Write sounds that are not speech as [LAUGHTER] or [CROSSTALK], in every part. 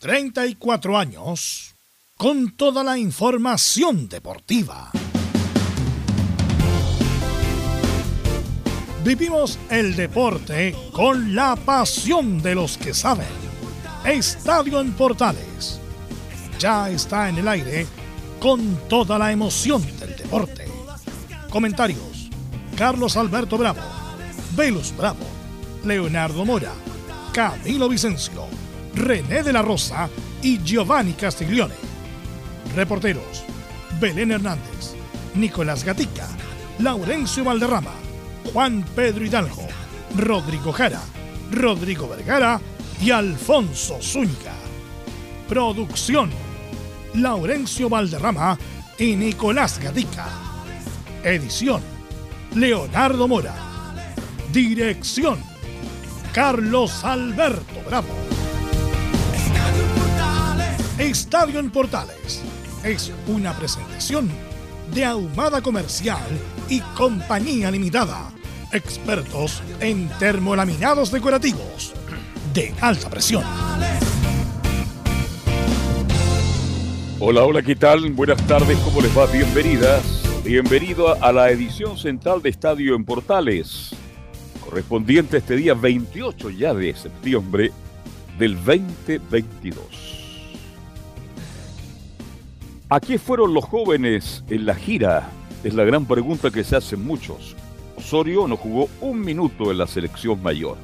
34 años con toda la información deportiva. Vivimos el deporte con la pasión de los que saben. Estadio en Portales. Ya está en el aire con toda la emoción del deporte. Comentarios. Carlos Alberto Bravo, Velus Bravo, Leonardo Mora, Camilo Vicencio, René de la Rosa y Giovanni Castiglione. Reporteros. Belén Hernández, Nicolás Gatica, Laurencio Valderrama, Juan Pedro Hidalgo, Rodrigo Jara, Rodrigo Vergara y Alfonso Zúñiga. Producción, Laurencio Valderrama y Nicolás Gatica. Edición, Leonardo Mora. Dirección, Carlos Alberto Bravo. Estadio en Portales es una presentación de Ahumada Comercial y Compañía Limitada expertos en termolaminados decorativos de alta presión. Hola, hola, ¿qué tal? Buenas tardes, ¿cómo les va? Bienvenidas, bienvenido a la edición central de Estadio en Portales, correspondiente este día 28 ya de septiembre del 2022. ¿A qué fueron los jóvenes en la gira? Es la gran pregunta que se hacen muchos. Osorio no jugó un minuto en la selección mayor.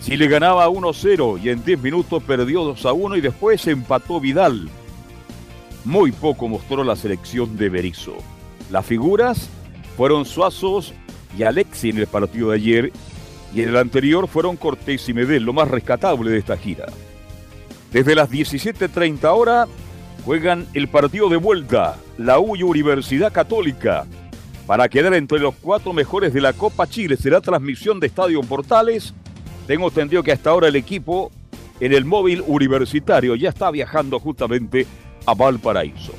Si le ganaba 1-0 y en 10 minutos perdió 2-1 y después empató Vidal. Muy poco mostró la selección de Berizzo. Las figuras fueron Suazos y Alexi en el partido de ayer y en el anterior fueron Cortés y Medel, lo más rescatable de esta gira. Desde las 17.30 horas juegan el partido de vuelta, la U Universidad Católica, para quedar entre los cuatro mejores de la Copa Chile. Será transmisión de Estadio Portales. Tengo entendido que hasta ahora el equipo en el móvil universitario ya está viajando justamente a Valparaíso.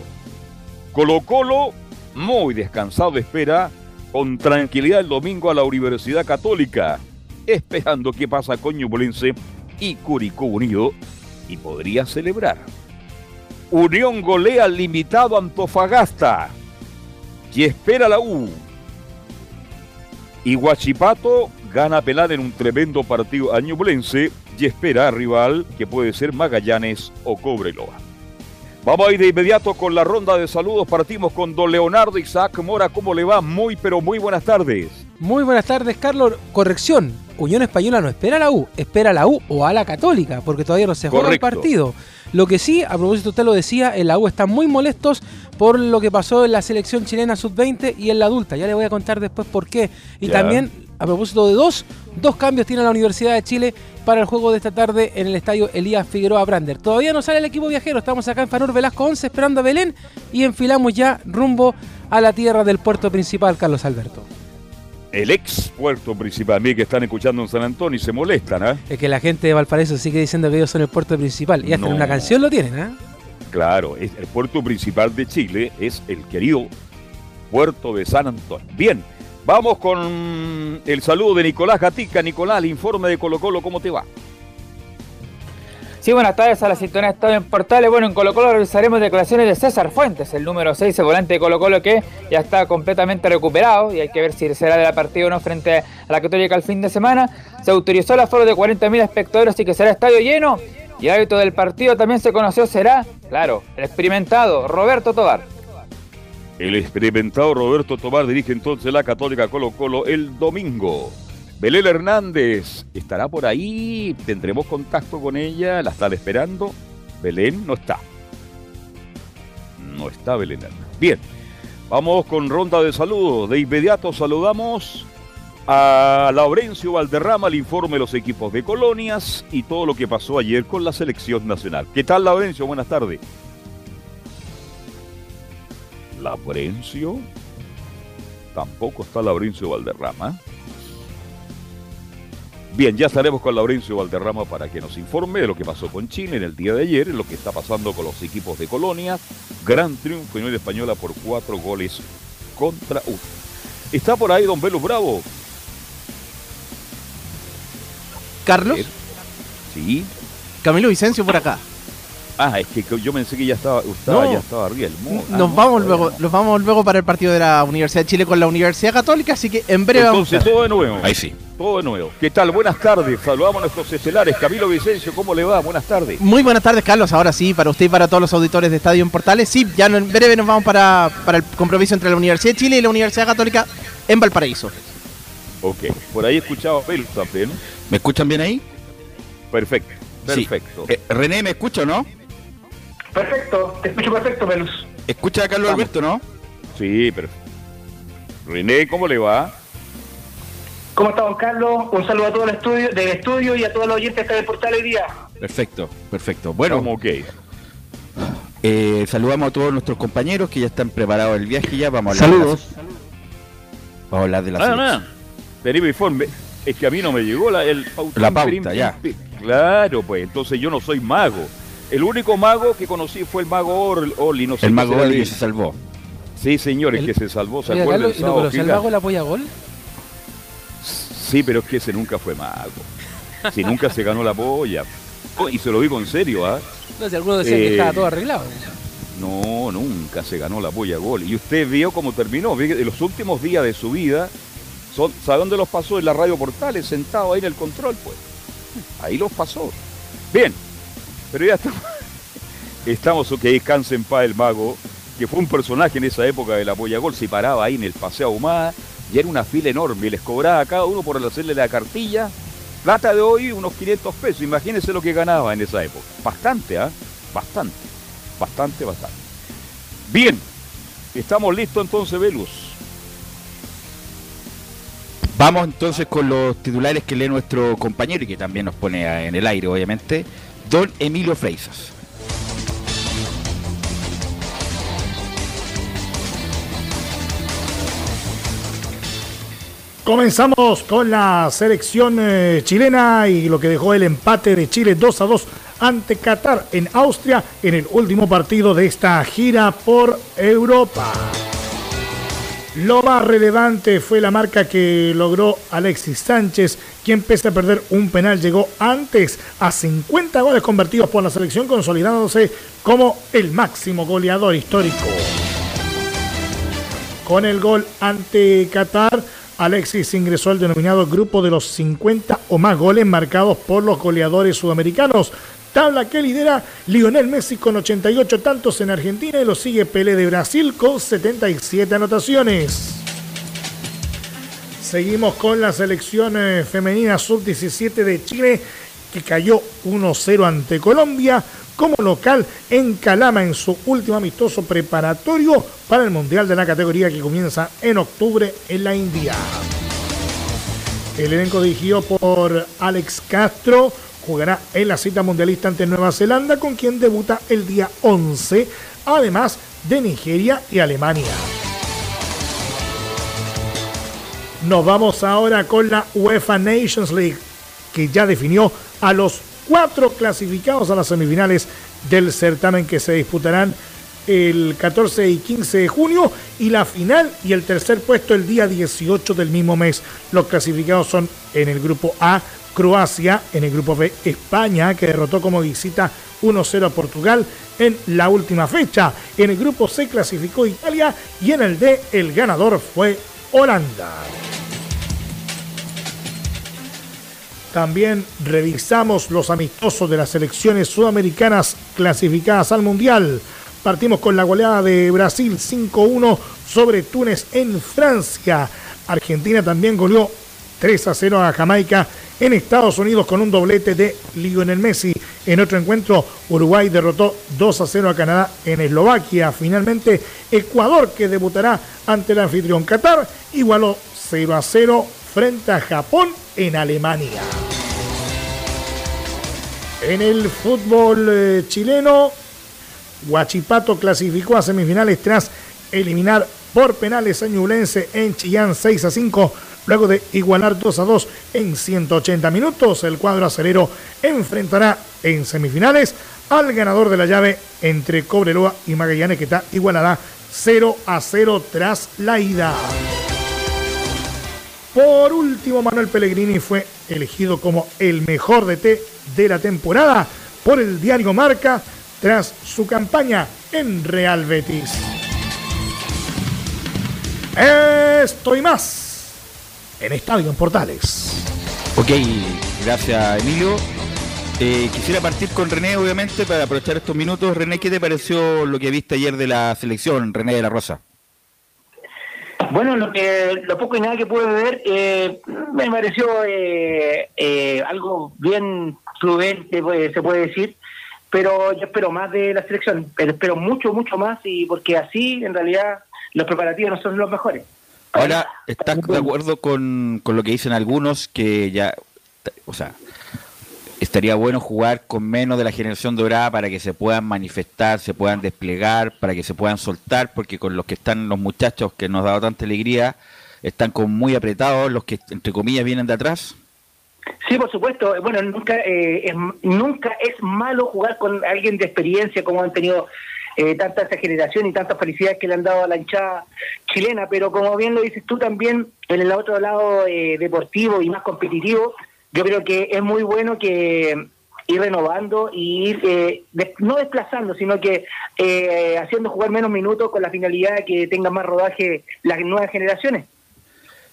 Colo Colo, muy descansado, espera con tranquilidad el domingo a la Universidad Católica, esperando qué pasa con Ñublense y Curicó Unido y podría celebrar. Unión golea limitado Antofagasta y espera la U. Y Guachipato gana a pelar en un tremendo partido a Ñublense y espera a rival que puede ser Magallanes o Cobreloa. Vamos a ir de inmediato con la ronda de saludos. Partimos con don Leonardo Isaac Mora. ¿Cómo le va? Muy, pero muy buenas tardes. Muy buenas tardes, Carlos. Corrección. Unión Española no espera a la U, espera a la U o a la Católica, porque todavía no se juega el partido. Lo que sí, a propósito usted lo decía, en la U están muy molestos por lo que pasó en la selección chilena sub-20 y en la adulta. Ya le voy a contar después por qué. Y también, a propósito de dos, dos cambios tiene la Universidad de Chile para el juego de esta tarde en el estadio Elías Figueroa Brander. Todavía no sale el equipo viajero, estamos acá en Fanor Velasco 11 esperando a Belén y enfilamos ya rumbo a la tierra del puerto principal, Carlos Alberto el ex puerto principal. Mí que están escuchando en San Antonio y se molestan, ¿ah? Es que la gente de Valparaíso sigue diciendo que ellos son el puerto principal. Y hasta en una canción lo tienen, ¿ah? Claro, el puerto principal de Chile es el querido puerto de San Antonio. Bien, vamos con el saludo de Nicolás Gatica. Nicolás, el informe de Colo Colo, ¿cómo te va? Sí, buenas tardes a la sintonía de Estadio en Portales. Bueno, en Colo Colo revisaremos declaraciones de César Fuentes, el número 6, el volante de Colo Colo que ya está completamente recuperado y hay que ver si será de la partida o no frente a la Católica el fin de semana. Se autorizó el aforo de 40.000 espectadores y que será estadio lleno. Y el hábito del partido también se conoció será, claro, el experimentado Roberto Tobar. El experimentado Roberto Tobar dirige entonces la Católica Colo Colo el domingo. Belén Hernández estará por ahí, tendremos contacto con ella, la están esperando. Belén no está. No está Belén Hernández. Bien, vamos con ronda de saludos. De inmediato saludamos a Laurencio Valderrama, el informe de los equipos de colonias y todo lo que pasó ayer con la selección nacional. ¿Qué tal, Laurencio? Buenas tardes. Laurencio. Tampoco está Laurencio Valderrama. Bien, ya estaremos con Laurencio Valderrama para que nos informe de lo que pasó con Chile en el día de ayer, lo que está pasando con los equipos de Colonia. Gran triunfo en Unión Española por cuatro goles contra uno. Está por ahí don Velus Bravo. Carlos. Sí. Camilo Vicencio por acá. Ah, es que yo pensé que ya estaba, ya estaba arriba ah, nos vamos luego, nos vamos luego para el partido de la Universidad de Chile con la Universidad Católica, así que en breve Entonces, vamos todo de nuevo. Ahí sí. Todo de nuevo. ¿Qué tal? Buenas tardes. Saludamos a nuestros estelares. Camilo Vicencio, ¿cómo le va? Buenas tardes. Muy buenas tardes, Carlos. Ahora sí, para usted y para todos los auditores de Estadio en Portales. Sí, ya en breve nos vamos para, para el compromiso entre la Universidad de Chile y la Universidad Católica en Valparaíso. Ok. Por ahí escuchaba Pel también. ¿Me escuchan bien ahí? Perfecto. Perfecto. Eh, René, ¿me escucha o no? Perfecto, te escucho perfecto, Velus. ¿Escucha a Carlos Alberto, no? Sí, pero. René, ¿cómo le va? ¿Cómo está, don Carlos? Un saludo a todo el estudio, del estudio y a todos los oyentes que del portal hoy día. Perfecto, perfecto. Bueno, ok. Eh, saludamos a todos nuestros compañeros que ya están preparados el viaje ya. Vamos a hablar Saludos. vamos a hablar de la ah, no. informe. Es que a mí no me llegó la, el la pauta, ya. Claro, pues entonces yo no soy mago. El único mago que conocí fue el mago Oli. No sé el mago Oli que se salvó. Sí, señor, el, que se salvó. ¿Se acuerdan? ¿Lo el mago la apoya gol? Sí, pero es que ese nunca fue mago. Si nunca se ganó la polla. Oh, y se lo digo en serio, ¿ah? No, si algunos decían que estaba todo arreglado. No, nunca se ganó la polla gol. Y usted vio cómo terminó. En los últimos días de su vida, ¿sabe dónde los pasó? En la radio Portales, sentado ahí en el control, pues. Ahí los pasó. Bien, pero ya estamos, [LAUGHS] estamos que descanse en paz el mago, que fue un personaje en esa época de la polla gol, se paraba ahí en el Paseo Ahumada y era una fila enorme y les cobraba a cada uno por hacerle la cartilla. Plata de hoy, unos 500 pesos. Imagínense lo que ganaba en esa época. Bastante, ¿ah? Bastante. Bastante, bastante. Bien. Estamos listos entonces, Velus. Vamos entonces con los titulares que lee nuestro compañero y que también nos pone en el aire, obviamente, don Emilio Freisas. Comenzamos con la selección eh, chilena y lo que dejó el empate de Chile 2 a 2 ante Qatar en Austria en el último partido de esta gira por Europa. Lo más relevante fue la marca que logró Alexis Sánchez, quien pese a perder un penal llegó antes a 50 goles convertidos por la selección, consolidándose como el máximo goleador histórico. Con el gol ante Qatar, Alexis ingresó al denominado grupo de los 50 o más goles marcados por los goleadores sudamericanos. Tabla que lidera Lionel Messi con 88 tantos en Argentina y lo sigue Pelé de Brasil con 77 anotaciones. Seguimos con la selección eh, femenina sub-17 de Chile que cayó 1-0 ante Colombia como local en Calama en su último amistoso preparatorio para el Mundial de la categoría que comienza en octubre en la India. El elenco dirigido por Alex Castro jugará en la cita mundialista ante Nueva Zelanda con quien debuta el día 11, además de Nigeria y Alemania. Nos vamos ahora con la UEFA Nations League, que ya definió a los cuatro clasificados a las semifinales del certamen que se disputarán el 14 y 15 de junio y la final y el tercer puesto el día 18 del mismo mes. Los clasificados son en el grupo A Croacia, en el grupo B España que derrotó como visita 1-0 a Portugal en la última fecha. En el grupo C clasificó Italia y en el D el ganador fue Holanda. También revisamos los amistosos de las selecciones sudamericanas clasificadas al Mundial. Partimos con la goleada de Brasil 5-1 sobre Túnez en Francia. Argentina también goleó 3 0 a Jamaica en Estados Unidos con un doblete de Lionel Messi. En otro encuentro, Uruguay derrotó 2 0 a Canadá en Eslovaquia. Finalmente, Ecuador, que debutará ante el anfitrión Qatar, igualó 0 0 frente a Japón en Alemania. En el fútbol eh, chileno, Huachipato clasificó a semifinales tras eliminar por penales a Ñublense en Chillán 6 a 5. Luego de igualar 2 a 2 en 180 minutos, el cuadro acelero enfrentará en semifinales al ganador de la llave entre Cobreloa y Magallanes, que está igualada 0 a 0 tras la ida. Por último, Manuel Pellegrini fue elegido como el mejor DT de la temporada por el diario Marca tras su campaña en Real Betis. Esto y más en Estadio en Portales. Ok, gracias Emilio. Eh, quisiera partir con René, obviamente, para aprovechar estos minutos. René, ¿qué te pareció lo que viste ayer de la selección, René de la Rosa? Bueno, lo, que, lo poco y nada que pude ver eh, me pareció eh, algo bien prudente, pues, se puede decir, pero yo espero más de la selección, pero espero mucho, mucho más, y porque así, en realidad, los preparativos no son los mejores. Ahora, ¿estás de acuerdo con, con lo que dicen algunos que ya, o sea, estaría bueno jugar con menos de la generación dorada para que se puedan manifestar, se puedan desplegar, para que se puedan soltar, porque con los que están los muchachos que nos ha dado tanta alegría, están con muy apretados, los que entre comillas vienen de atrás. Sí, por supuesto. Bueno, nunca, eh, es, nunca es malo jugar con alguien de experiencia como han tenido eh, tanta esa generación y tantas felicidades que le han dado a la hinchada chilena, pero como bien lo dices tú también, en el otro lado eh, deportivo y más competitivo, yo creo que es muy bueno que ir renovando y ir eh, no desplazando, sino que haciendo jugar menos minutos con la finalidad de que tengan más rodaje las nuevas generaciones.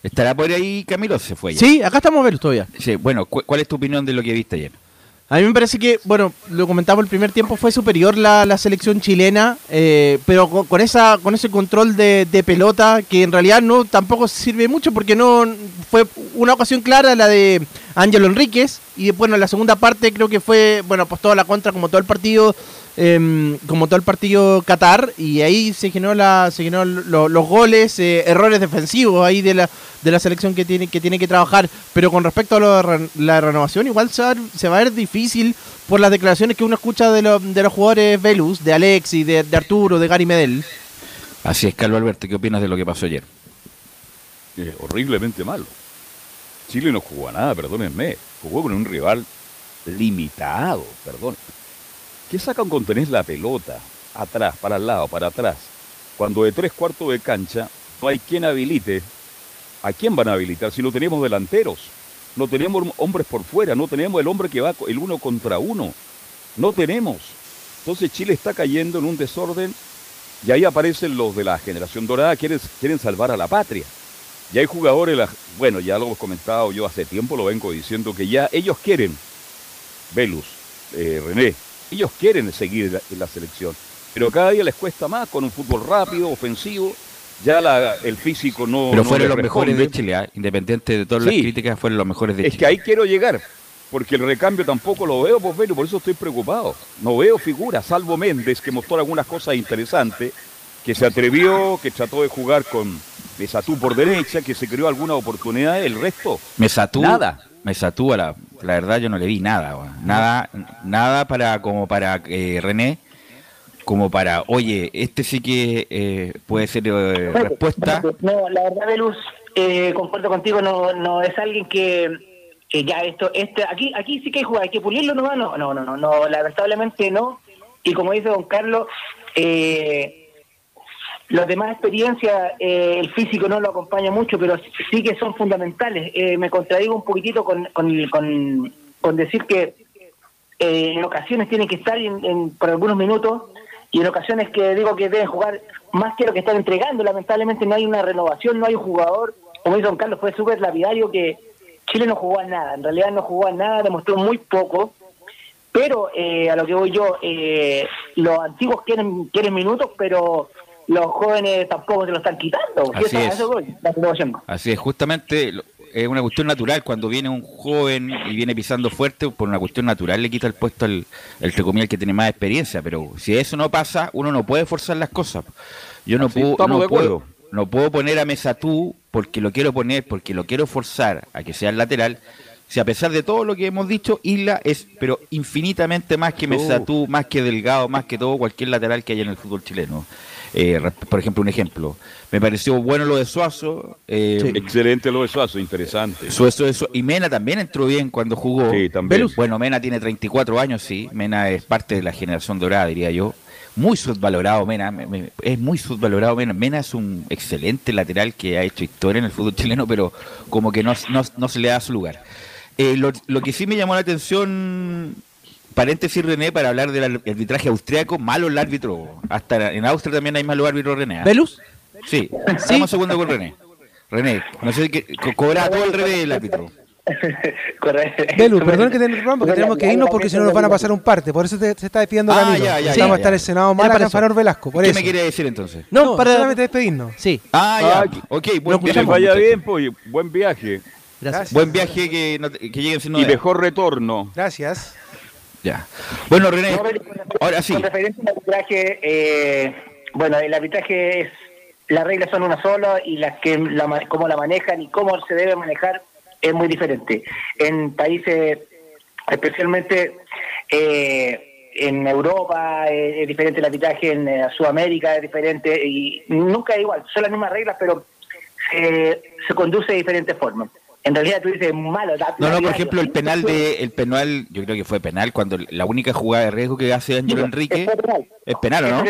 ¿Estará por ahí Camilo? Se fue Sí, acá estamos ver todavía. Sí, bueno, ¿cuál es tu opinión de lo que viste ayer? A mí me parece que, bueno, lo comentamos el primer tiempo, fue superior la, la selección chilena, eh, pero con, esa con ese control de, de, pelota que en realidad no tampoco sirve mucho porque no fue una ocasión clara la de Ángelo Enríquez y bueno, la segunda parte creo que fue, bueno, pues toda la contra como todo el partido Em, como todo el partido Qatar, y ahí se generó, la, se generó los goles, eh, errores defensivos ahí de la, de la selección que tiene, que tiene que trabajar. Pero con respecto a la renovación, igual se va, a ver difícil por las declaraciones que uno escucha de, de los jugadores Velus, de Alex y de, Arturo, de Gary Medel. Así es, Carlos Alberto, ¿qué opinas de lo que pasó ayer? horriblemente malo. Chile no jugó a nada, perdónenme. Jugó con un rival limitado, perdón. ¿Qué sacan con tener la pelota? Atrás, para el lado, para atrás. Cuando de tres cuartos de cancha no hay quien habilite. ¿A quién van a habilitar si no tenemos delanteros? No tenemos hombres por fuera, no tenemos el hombre que va el uno contra uno. No tenemos. Entonces Chile está cayendo en un desorden y ahí aparecen los de la generación dorada, quieren, quieren salvar a la patria. Y hay jugadores, bueno, ya lo hemos comentado yo hace tiempo, lo vengo diciendo, que ya ellos quieren, Velus, eh, René, ellos quieren seguir en la selección, pero cada día les cuesta más con un fútbol rápido, ofensivo. Ya el físico no. Pero fueron los mejores de Chile, ¿ah? independiente de todas las críticas, fueron los mejores de Chile. Es que ahí quiero llegar, porque el recambio tampoco lo veo, pues, por eso estoy preocupado. No veo figuras, salvo Méndez, que mostró algunas cosas interesantes, que se atrevió, que trató de jugar con Mesatú por derecha, que se creó alguna oportunidad, el resto. Mesatú, nada. Mesatú, la, la verdad yo no le vi nada, nada, nada para como para eh, René, como para, oye, este sí que eh, puede ser eh, respuesta. No, la verdad, Belus, eh, concuerdo contigo, no, no es alguien que, que ya esto, este, aquí, aquí sí que hay jugar, hay que pulirlo nomás, no, no, no, no, no, lamentablemente no. Y como dice don Carlos, eh, los demás experiencias, eh, el físico no lo acompaña mucho, pero sí que son fundamentales. Eh, me contradigo un poquitito con, con, con, decir que eh, en ocasiones tienen que estar en, por algunos minutos y en ocasiones que digo que deben jugar más que lo que están entregando. Lamentablemente no hay una renovación, no hay un jugador. Como dice Don Carlos, fue súper lapidario que Chile no jugó a nada. En realidad no jugó a nada, demostró muy poco. Pero a lo que voy yo, los antiguos quieren, quieren minutos, pero los jóvenes tampoco se lo están quitando. Así es. Así es, justamente es una cuestión natural cuando viene un joven y viene pisando fuerte, por una cuestión natural le quita el puesto al, el que tiene más experiencia, pero si eso no pasa, uno no puede forzar las cosas. Yo no, puedo, no, puedo, no puedo poner a Mesatú porque lo quiero poner, porque lo quiero forzar a que sea el lateral. Si a pesar de todo lo que hemos dicho, Isla es pero infinitamente más que Mesatú, más que Delgado, más que todo cualquier lateral que haya en el fútbol chileno. Eh, por ejemplo, un ejemplo. Me pareció bueno lo de Suazo. Eh, Excelente lo de Suazo, interesante. Suazo, eso. Y Mena también entró bien cuando jugó. Sí, también. Bueno, Mena tiene 34 años, sí. Mena es parte de la generación dorada, diría yo. Muy subvalorado Mena, es muy subvalorado Mena. Mena es un excelente lateral que ha hecho historia en el fútbol chileno, pero como que no, no, se le da su lugar. Eh, lo, lo, que sí me llamó la atención paréntesis, René, para hablar del arbitraje austriaco, malo el árbitro. Hasta en Austria también hay malos árbitros, René. ¿ah? ¿Velus? Sí, estamos segundo con René. René, no sé qué, cobra todo el revés el árbitro. [LAUGHS] Belu, perdón que te interrumpa, porque tenemos que irnos porque si no nos van a pasar un parte. Por eso te, se está despidiendo ah, Camilo. Ya, ya, Vamos a estar el Senado mal acá Fanor Velasco. ¿Qué me quiere decir entonces? No, para solamente despedirnos. Sí. Ah, ya. Ah, ok, buen viaje. vaya bien, pues, buen viaje. Gracias. Buen viaje que, no, que lleguen sin Y mejor retorno. Gracias. Ya. Bueno, René, ahora sí. Con referencia al arbitraje, eh, bueno, el arbitraje es, las reglas son una sola y las que la, cómo la manejan y cómo se debe manejar es muy diferente. En países, especialmente eh, en Europa, es diferente el arbitraje, en eh, Sudamérica es diferente y nunca es igual, son las mismas reglas, pero se conduce de diferentes formas en realidad tú dices malo. no, no, por ejemplo, el penal de el penal, yo creo que fue penal cuando la única jugada de riesgo que hace Ángelo Enrique es penal, ¿o no?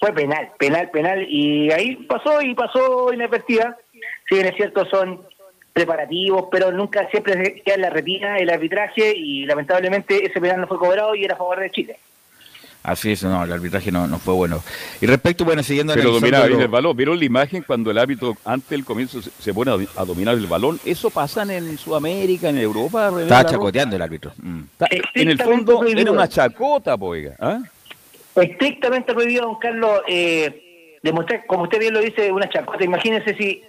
Fue penal, penal, penal y ahí pasó y pasó inadvertida. Si bien es cierto son preparativos, pero nunca siempre queda en la retina el arbitraje y lamentablemente ese penal no fue cobrado y era a favor de Chile. Así es, no, el arbitraje no, no fue bueno. Y respecto, bueno, siguiendo... Pero dominaba bien el balón, ¿vieron la imagen cuando el árbitro antes del comienzo se, pone a, dominar el balón? ¿Eso pasa en Sudamérica, en Europa? Estaba chacoteando el árbitro. Mm. En el fondo era una chacota, poiga. ¿ah? Estrictamente prohibido, don Carlos, eh, demostrar, como usted bien lo dice, una chacota. Imagínense si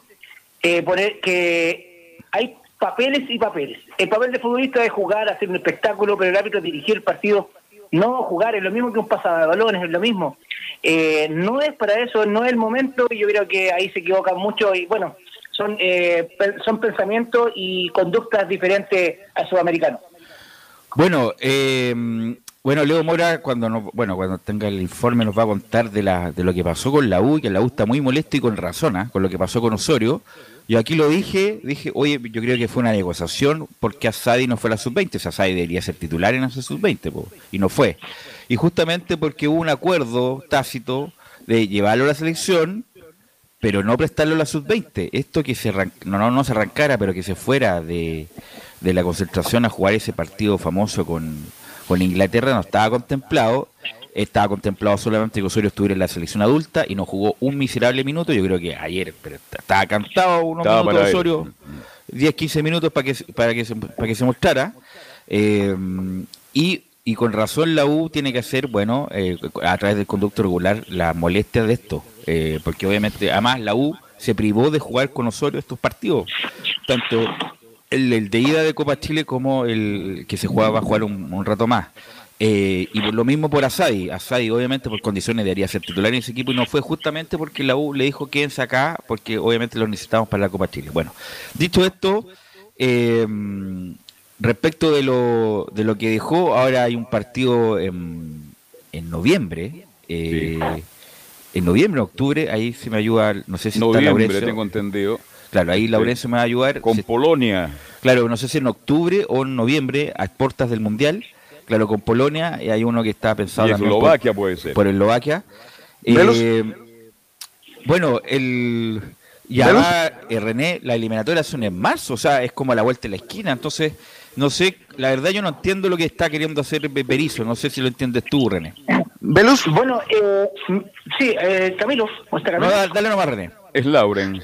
eh, poner que hay papeles y papeles. El papel de futbolista es jugar, hacer un espectáculo, pero el árbitro dirigir el partido no jugar es lo mismo que un pasado de balones, es lo mismo. Eh, no es para eso, no es el momento y yo creo que ahí se equivocan mucho y bueno, son, eh, son pensamientos y conductas diferentes a sudamericanos. Bueno, eh, bueno, Leo Mora, cuando no, bueno, cuando tenga el informe nos va a contar de, la, de lo que pasó con la U, que la U está muy molesto y con razón, ¿ah? con lo que pasó con Osorio. Yo aquí lo dije, dije, oye, yo creo que fue una negociación porque Asadi no fue la sub-20, o sea, Asadi debería ser titular en esa sub-20, y no fue. Y justamente porque hubo un acuerdo tácito de llevarlo a la selección, pero no prestarlo a la sub-20. Esto que se no, no, no se arrancara, pero que se fuera de, de la concentración a jugar ese partido famoso con, con Inglaterra no estaba contemplado estaba contemplado solamente que Osorio estuviera en la selección adulta y no jugó un miserable minuto. Yo creo que ayer pero estaba cantado unos minutos Osorio, 10, 15 minutos para que, para que, se, para que se mostrara. Eh, y, y, con razón la U tiene que hacer, bueno, eh, a través del conducto regular, la molestia de esto. Eh, porque obviamente, además, la U se privó de jugar con Osorio estos partidos. Tanto el, de ida de Copa Chile como el que se jugaba a jugar un rato más. Eh, y lo mismo por Asadi. Asadi, obviamente, por condiciones debería ser titular en ese equipo y no fue justamente porque la U le dijo quédense acá, porque obviamente lo necesitamos para la Copa Chile. Bueno, dicho esto, eh, respecto de lo, de lo que dejó, ahora hay un partido en, en noviembre. Eh, en noviembre, octubre, ahí se me ayuda, no sé si noviembre, está tengo entendido. Claro, ahí Laurencio me va a ayudar. Con Polonia. Claro, no sé si en octubre o en noviembre, a puertas del Mundial. Claro, con Polonia, y hay uno que está pensado y Eslovaquia puede ser. Por Eslovaquia. Eh, bueno, el ya eh, René, la eliminatoria son en marzo, o sea, es como a la vuelta de la esquina, entonces, no sé, la verdad yo no entiendo lo que está queriendo hacer Berizzo, no sé si lo entiendes tú, René. Velus, bueno, eh, sí, eh, Camilo, No, dale nomás, René. Es Lauren.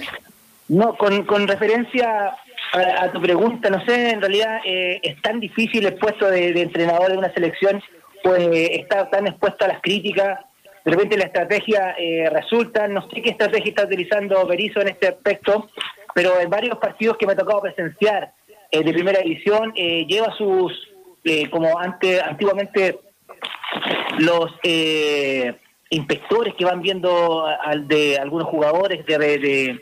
No, con, con referencia a, tu pregunta, no sé, en realidad eh, es tan difícil el puesto de, entrenador de una selección, pues está tan expuesto a las críticas. De repente la estrategia eh, resulta, no sé qué estrategia está utilizando Berizzo en este aspecto, pero en varios partidos que me ha tocado presenciar eh, de primera división, lleva sus, como antes, antiguamente, los inspectores que van viendo al de algunos jugadores de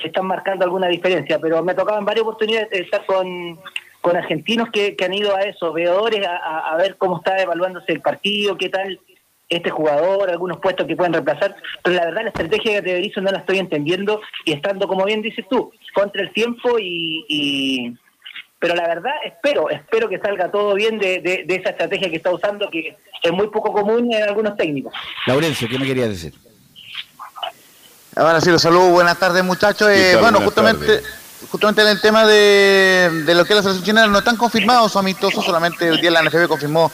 que están marcando alguna diferencia, pero me tocaba en varias oportunidades estar con, con argentinos que, han ido a eso, veedores, a, ver cómo está evaluándose el partido, qué tal este jugador, algunos puestos que pueden reemplazar, pero la verdad la estrategia que te no la estoy entendiendo y estando, como bien dices tú, contra el tiempo y... pero la verdad espero, espero que salga todo bien de, de, esa estrategia que está usando, que es muy poco común en algunos técnicos. Laurencio, ¿qué me querías decir? Ahora sí, los saludo. Buenas tardes, muchachos. Eh, bueno, justamente justamente en el tema de, lo que es la selección chilena no están confirmados amistosos, solamente el día la NFB confirmó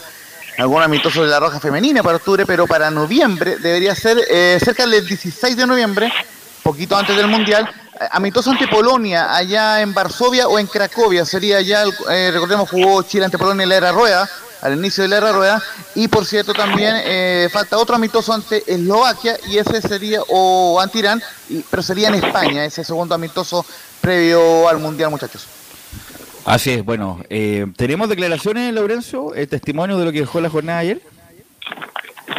algún amistoso de la Roja Femenina para octubre, pero para noviembre debería ser eh, cerca del 16 de noviembre, poquito antes del Mundial, amistoso ante Polonia, allá en Varsovia o en Cracovia, sería ya, eh, recordemos, jugó Chile ante Polonia en la era rueda, al inicio de la era rueda, y por cierto también eh, falta otro amistoso ante Eslovaquia, y ese sería, o ante Irán, pero sería en España, ese segundo amistoso previo al Mundial, muchachos. Así es, bueno, eh, ¿tenemos declaraciones, Laurencio? ¿El testimonio de lo que dejó la jornada ayer?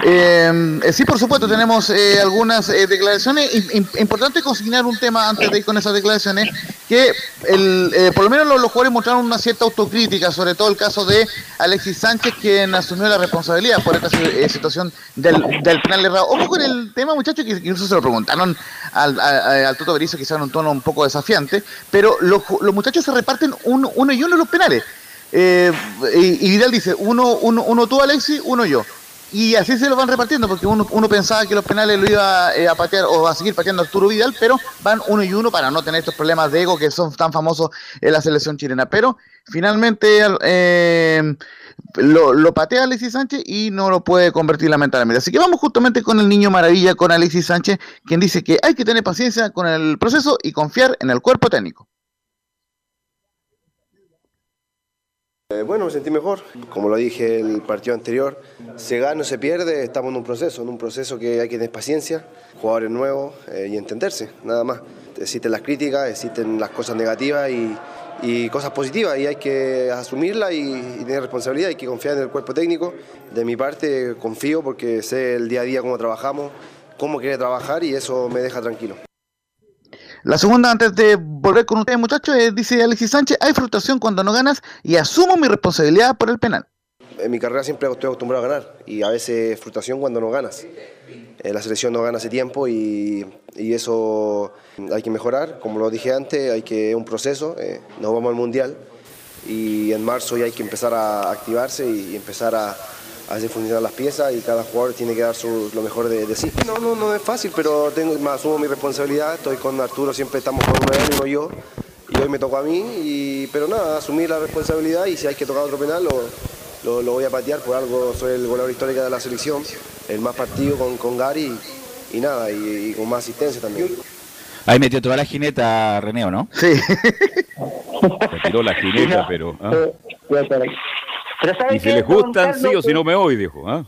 Eh, sí, por supuesto, tenemos eh, algunas eh, declaraciones. importante consignar un tema antes de ir con esas declaraciones, que el, eh, por lo menos los, jugadores mostraron una cierta autocrítica, sobre todo el caso de Alexis Sánchez, quien asumió la responsabilidad por esta situación del, penal errado. Ojo con el tema, muchachos, que incluso se lo preguntaron al, Toto Berizzo, quizás en un tono un poco desafiante, pero los, los muchachos se reparten uno, uno y uno los penales. y Vidal dice, uno, uno, uno tú, Alexis, uno yo y así se lo van repartiendo, porque uno, uno pensaba que los penales lo iba eh, a patear o a seguir pateando Arturo Vidal, pero van uno y uno para no tener estos problemas de ego que son tan famosos en la selección chilena. Pero finalmente eh, lo, lo, patea Alexis Sánchez y no lo puede convertir lamentablemente. Así que vamos justamente con el niño maravilla, con Alexis Sánchez, quien dice que hay que tener paciencia con el proceso y confiar en el cuerpo técnico. Eh, bueno, me sentí mejor. Como lo dije el partido anterior, se gana o se pierde, estamos en un proceso, en un proceso que hay que tener paciencia, jugadores nuevos eh, y entenderse, nada más. Existen las críticas, existen las cosas negativas y, cosas positivas y hay que asumirlas y, y, tener responsabilidad, hay que confiar en el cuerpo técnico. De mi parte confío porque sé el día a día cómo trabajamos, cómo quiere trabajar y eso me deja tranquilo. La segunda, antes de volver con ustedes, muchachos, dice Alexis Sánchez, hay frustración cuando no ganas y asumo mi responsabilidad por el penal. En mi carrera siempre estoy acostumbrado a ganar y a veces frustración cuando no ganas. Eh, la selección no gana hace tiempo y, eso hay que mejorar. Como lo dije antes, hay que un proceso. Eh, nos vamos al Mundial y en marzo ya hay que empezar a activarse y empezar a, hacer funcionar las piezas y cada jugador tiene que dar lo mejor de, sí. No, no, no es fácil, pero tengo, asumo mi responsabilidad, estoy con Arturo, siempre estamos con él, uno yo, y hoy me tocó a mí, y, pero nada, asumir la responsabilidad y si hay que tocar otro penal lo, lo, voy a patear, por algo soy el goleador histórico de la selección, el más partido con, con Gary y, nada, y, con más asistencia también. Ahí metió toda la jineta René, ¿no? Sí. tiró la jineta, [LAUGHS] pero... ¿ah? Y si les gustan, sí o si no me voy, dijo. ¿ah?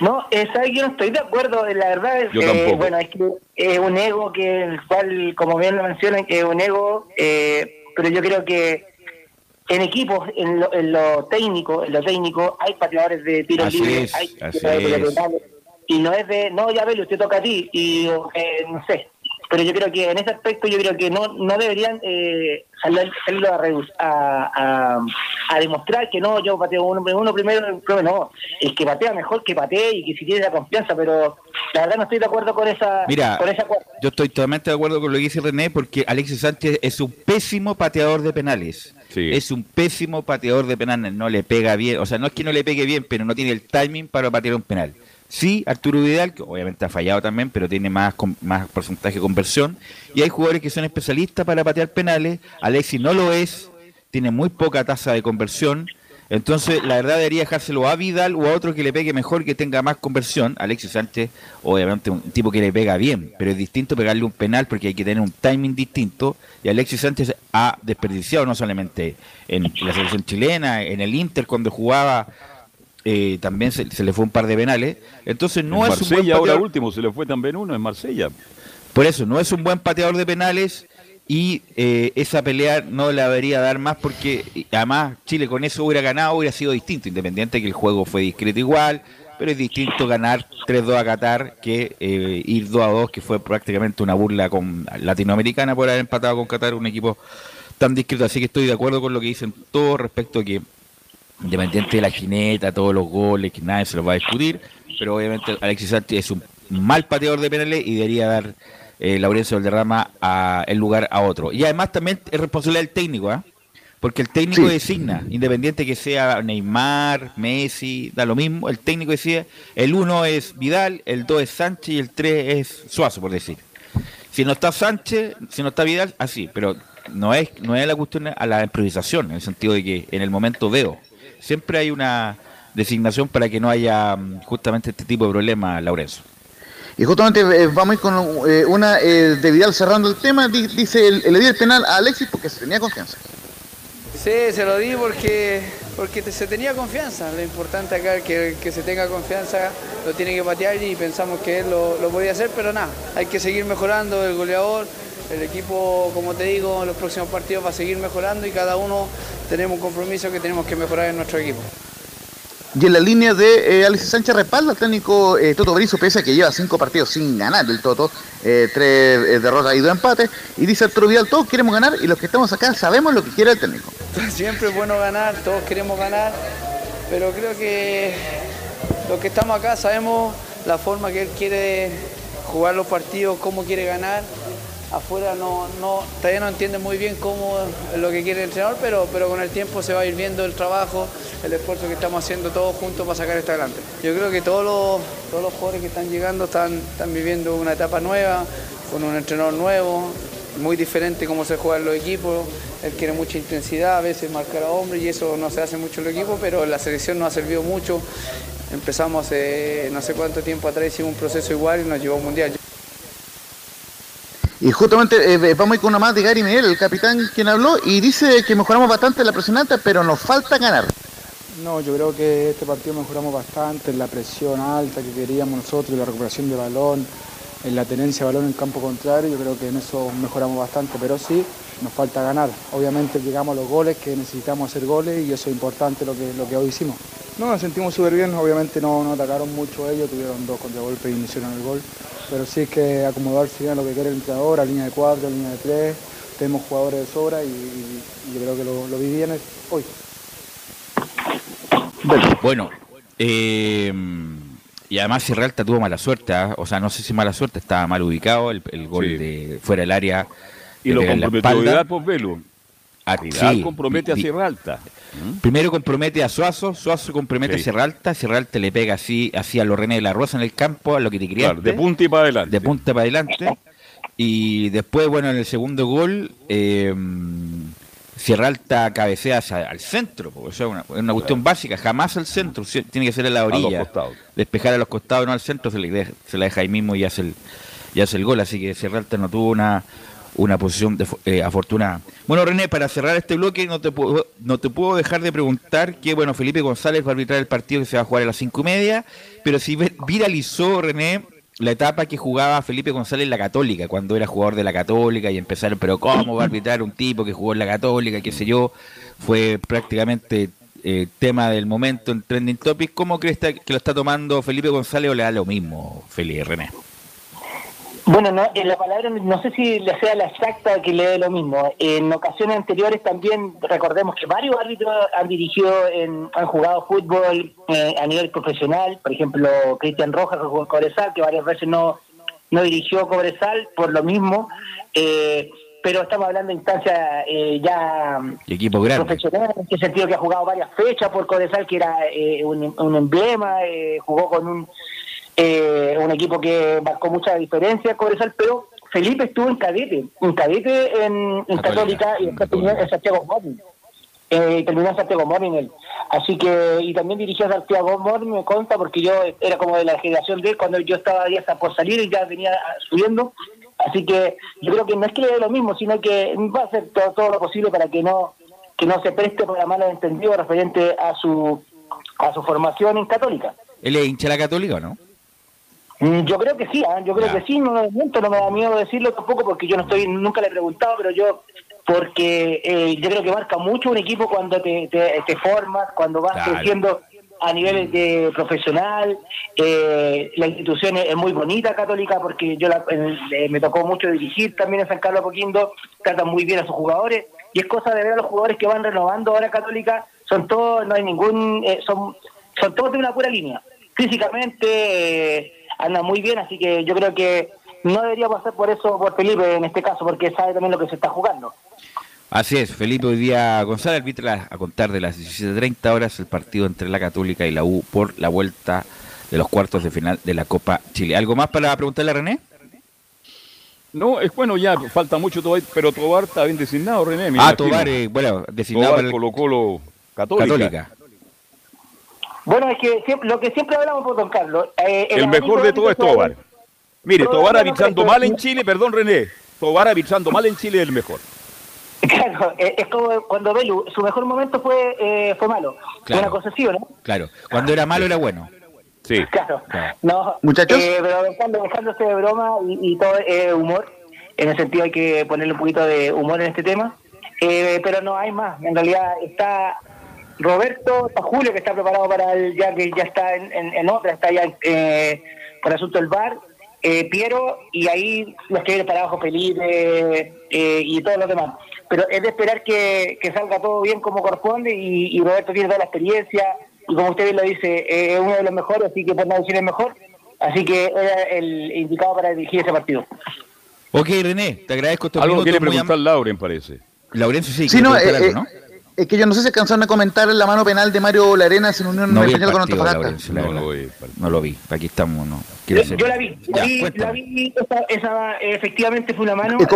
No, esa yo no estoy de acuerdo, la verdad es que, bueno, es que es un ego que el cual, como bien lo mencionan, que es un ego, eh, pero yo creo que en equipos, en lo, en lo, técnico, en lo técnico, hay pateadores de tiro libre, hay pateadores de y no es de, no, ya ve, usted toca a ti, y eh, no sé, pero yo creo que en ese aspecto yo creo que no no deberían eh, salir, a, a, demostrar que no, yo pateo uno, uno primero, no, el que patea mejor que patee y que si tiene la confianza, pero la verdad no estoy de acuerdo con esa Mira, yo estoy totalmente de acuerdo con lo que dice René porque Alexis Sánchez es un pésimo pateador de penales. Es un pésimo pateador de penales, no le pega bien, o sea, no es que no le pegue bien, pero no tiene el timing para patear un penal. Sí, Arturo Vidal, que obviamente ha fallado también, pero tiene más, más porcentaje de conversión. Y hay jugadores que son especialistas para patear penales. Alexis no lo es, tiene muy poca tasa de conversión. Entonces, la verdad debería dejárselo a Vidal o a otro que le pegue mejor, que tenga más conversión. Alexis Sánchez, obviamente, un tipo que le pega bien, pero es distinto pegarle un penal porque hay que tener un timing distinto. Y Alexis Sánchez ha desperdiciado no solamente en la selección chilena, en el Inter cuando jugaba eh, también se, le fue un par de penales. Entonces no es un buen ahora último se le fue también uno en Marsella. Por eso, no es un buen pateador de penales y eh, esa pelea no la debería dar más porque además Chile con eso hubiera ganado, hubiera sido distinto, independiente que el juego fue discreto igual, pero es distinto ganar 3-2 a Qatar que eh, ir 2-2, que fue prácticamente una burla con latinoamericana por haber empatado con Qatar, un equipo tan discreto. Así que estoy de acuerdo con lo que dicen todos respecto a que independiente de la jineta, todos los goles, que nadie se los va a discutir, pero obviamente Alexis Sánchez es un mal pateador de penales y debería dar eh, Laurencio Valderrama a, el lugar a otro. Y además también es responsabilidad del técnico, ¿ah? porque el técnico designa, independiente que sea Neymar, Messi, da lo mismo, el técnico decide, el uno es Vidal, el dos es Sánchez y el tres es Suazo, por decir. Si no está Sánchez, si no está Vidal, así, pero no es, no es la cuestión a la improvisación, en el sentido de que en el momento veo siempre hay una designación para que no haya mm, justamente este tipo de problemas, Laurenzo. Y justamente eh, vamos a ir con eh, una eh, de Vidal cerrando el tema. Dice, el, el penal a Alexis porque se tenía confianza. Sí, se lo di porque, porque se tenía confianza. Lo importante acá es que, que se tenga confianza, lo tiene que patear y pensamos que él lo, lo podía hacer, pero nada, hay que seguir mejorando el goleador. El equipo, como te digo, en los próximos partidos va a seguir mejorando y cada uno tenemos un compromiso que tenemos que mejorar en nuestro equipo. Y en la línea de eh, Sánchez respalda al técnico eh, Toto Brizo, pese a que lleva cinco partidos sin ganar el Toto, eh, tres eh, derrotas y dos empates. Y dice Arturo Vidal, todos queremos ganar y los que estamos acá sabemos lo que quiere el técnico. [LAUGHS] Siempre es bueno ganar, todos queremos ganar, pero creo que los que estamos acá sabemos la forma que él quiere jugar los partidos, cómo quiere ganar afuera no, no, todavía no entiende muy bien cómo lo que quiere el entrenador, pero, pero con el tiempo se va a ir viendo el trabajo, el esfuerzo que estamos haciendo todos juntos para sacar esto adelante. Yo creo que todos los, todos los jugadores que están llegando están, están viviendo una etapa nueva, con un entrenador nuevo, muy diferente cómo se juegan los equipos. Él quiere mucha intensidad, a veces marcar a hombre y eso no se hace mucho en el equipo, pero la selección nos ha servido mucho. Empezamos no sé cuánto tiempo atrás, hicimos un proceso igual y nos llevó mundial. Y justamente eh, vamos a ir con una más de Gary Miguel, el capitán quien habló, y dice que mejoramos bastante la presión alta, pero nos falta ganar. No, yo creo que este partido mejoramos bastante en la presión alta que queríamos nosotros, en la recuperación de balón, en la tenencia de balón en campo contrario, yo creo que en eso mejoramos bastante, pero sí, nos falta ganar. Obviamente llegamos a los goles, que necesitamos hacer goles y eso es importante lo que, lo que hoy hicimos. No, nos sentimos súper bien, obviamente no, no atacaron mucho ellos, tuvieron dos contragolpes y iniciaron el gol pero sí es que acomodarse a lo que quiere el entrenador, a línea de cuatro, a línea de tres, tenemos jugadores de sobra y, yo creo que lo, lo vi bien hoy. Bueno, eh, y además Sierralta tuvo mala suerte, ¿ah? o sea, no sé si mala suerte, estaba mal ubicado, el, gol de fuera del área. Y lo comprometió por Velo. Ah, sí. compromete a Sierra Alta. ¿Mm? Primero compromete a Suazo, Suazo compromete a Sierra Alta, Sierra Alta le pega así, así a los René de la Rosa en el campo, a lo que te quería. de punta y para adelante. De punta para adelante. Y después, bueno, en el segundo gol, eh, Sierra Alta cabecea al centro, porque es una, una, cuestión básica, jamás al centro, tiene que ser en la orilla. despejar a los costados, no al centro, se, le, se la deja ahí mismo y hace el, y hace el gol. Así que Sierra Alta no tuvo una una posición de, eh, afortunada. Bueno, René, para cerrar este bloque, no te, puedo, no te puedo dejar de preguntar que, bueno, Felipe González va a arbitrar el partido que se va a jugar a las cinco y media, pero si viralizó, René, la etapa que jugaba Felipe González en la Católica, cuando era jugador de la Católica y empezaron, pero ¿cómo va a arbitrar un tipo que jugó en la Católica, qué sé yo? Fue prácticamente eh, tema del momento en Trending Topic. ¿Cómo crees que lo está tomando Felipe González o le da lo mismo, Felipe René? Bueno, no, en la palabra no sé si le sea la exacta que le dé lo mismo. En ocasiones anteriores también recordemos que varios árbitros han dirigido, en, han jugado fútbol eh, a nivel profesional. Por ejemplo, Cristian Rojas que jugó en Cobresal, que varias veces no, no dirigió Cobresal por lo mismo. Eh, pero estamos hablando de instancia eh, ya equipo profesional, en el sentido que ha jugado varias fechas por Cobresal, que era un, un, emblema, jugó con un eh, un equipo que marcó mucha diferencia Cobresal, pero Felipe estuvo en cadete, en cadete en, Católica, y después terminó en Santiago Morning. Eh, terminó en Santiago Morning él. Así que, y también dirigió a Santiago Morning, me consta, porque yo era como de la generación de él, cuando yo estaba ya por salir y ya venía subiendo. Así que yo creo que no es que le dé lo mismo, sino que va a hacer todo, todo lo posible para que no que no se preste por la mala entendido referente a su a su formación en Católica. ¿Él es hincha de la Católica o no? Mm, yo creo que sí, ¿ah? yo creo que sí, no, no me da miedo decirlo tampoco porque yo no estoy, nunca le he preguntado, pero yo, porque eh, yo creo que marca mucho un equipo cuando te, te, formas, cuando vas creciendo a nivel de profesional, eh, la institución es, muy bonita católica porque yo me tocó mucho dirigir también en San Carlos Poquindo, tratan muy bien a sus jugadores y es cosa de ver a los jugadores que van renovando ahora católica, son todos, no hay ningún, eh, son, son todos de una pura línea, físicamente anda muy bien, así que yo creo que no debería pasar por eso por Felipe en este caso, porque sabe también lo que se está jugando. Así es, Felipe hoy día González arbitra a contar de las 17.30 horas el partido entre la Católica y la U por la vuelta de los cuartos de final de la Copa Chile. ¿Algo más para preguntarle a René? No, es bueno ya, falta mucho todavía, pero Tobar está bien designado, René. ah, Tobar, eh, bueno, designado Tobar, Colo Colo Católica. Bueno, es que lo que siempre hablamos por Don Carlos. Eh, el, mejor de todo es Tobar. Mire, Tobar avisando mal en Chile, perdón René, Tobar avisando mal en Chile es el mejor. [LAUGHS] Claro, eh, es como cuando Belu, su mejor momento fue eh, fue malo. Claro. Una cosa ¿no? Claro, cuando era malo era bueno. Sí. Claro. No, Muchachos. Eh, pero dejándose de broma y, todo es humor. En el sentido hay que ponerle un poquito de humor en este tema. pero no hay más. En realidad está Roberto, está Julio que está preparado para el, ya que ya está en, en, otra, está ya eh, por el asunto del bar. Piero y ahí los que vienen para abajo Felipe y todos los demás pero es de esperar que, salga todo bien como corresponde y, Roberto tiene toda la experiencia y como usted bien lo dice, es uno de los mejores, así que por no decir el mejor, así que era el indicado para dirigir ese partido. Ok, René, te agradezco estos Algo quiere preguntar Lauren, parece. Laurencio sí, sí no, eh, eh, ¿no? Es que yo no sé si alcanzaron a comentar la mano penal de Mario Larenas en Unión no Española con Antofagasta. No, no, no, lo vi, aquí estamos. No. Yo, yo, la vi, ya, vi la vi, esa, esa, efectivamente fue una mano. ¿Es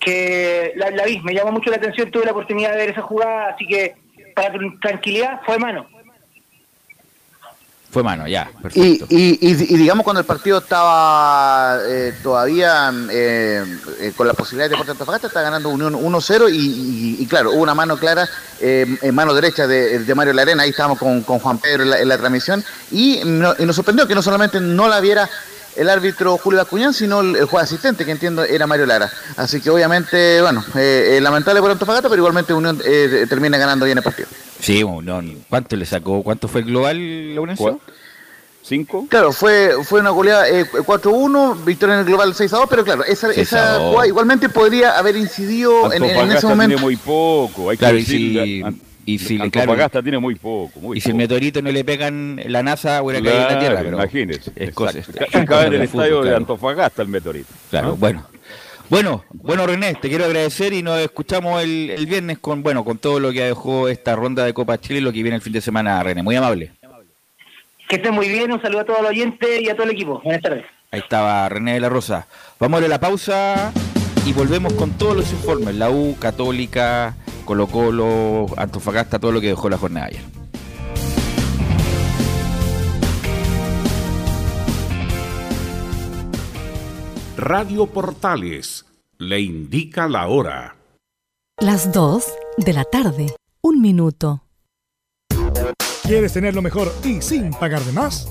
que la, la, vi, me llamó mucho la atención, tuve la oportunidad de ver esa jugada, así que para tranquilidad fue mano. Fue mano, ya. Y, y, y, digamos cuando el partido estaba eh, todavía eh, eh, con la posibilidad de Deportes Antofagasta, está ganando Unión 1-0 y, claro, hubo una mano clara en mano derecha de, de, Mario Larena, ahí estábamos con, con Juan Pedro en la, en la transmisión y, y, nos sorprendió que no solamente no la viera el árbitro Julio Acuñán, sino el, juez asistente, que entiendo era Mario Lara. Así que obviamente, bueno, eh, eh, lamentable por Antofagasta, pero igualmente Unión eh, termina ganando bien el partido. Sí, Unión. ¿Cuánto le sacó? ¿Cuánto fue el global, Laurencio? ¿Cinco? Claro, fue, fue una goleada 4-1, victoria en el global 6-2, pero claro, esa, esa jugada igualmente podría haber incidido en, ese momento. tiene muy poco, hay que decir, y si Antofagasta tiene muy poco. y si el meteorito no le pegan la NASA, hubiera caído en la Tierra. Pero imagínese. Es cosa, cae en el estadio de Antofagasta el meteorito. Claro, bueno. Bueno, bueno René, te quiero agradecer y nos escuchamos el, el, viernes con bueno con todo lo que dejó esta ronda de Copa Chile y lo que viene el fin de semana, René. Muy amable. Que esté muy bien, un saludo a todos los oyentes y a todo el equipo. Buenas tardes. Ahí estaba René de la Rosa. Vamos a la pausa y volvemos con todos los informes. La U, Católica, Colo Colo, Antofagasta, todo lo que dejó la jornada ayer. Radio Portales le indica la hora. Las 2 de la tarde, un minuto. ¿Quieres tener lo mejor y sin pagar de más?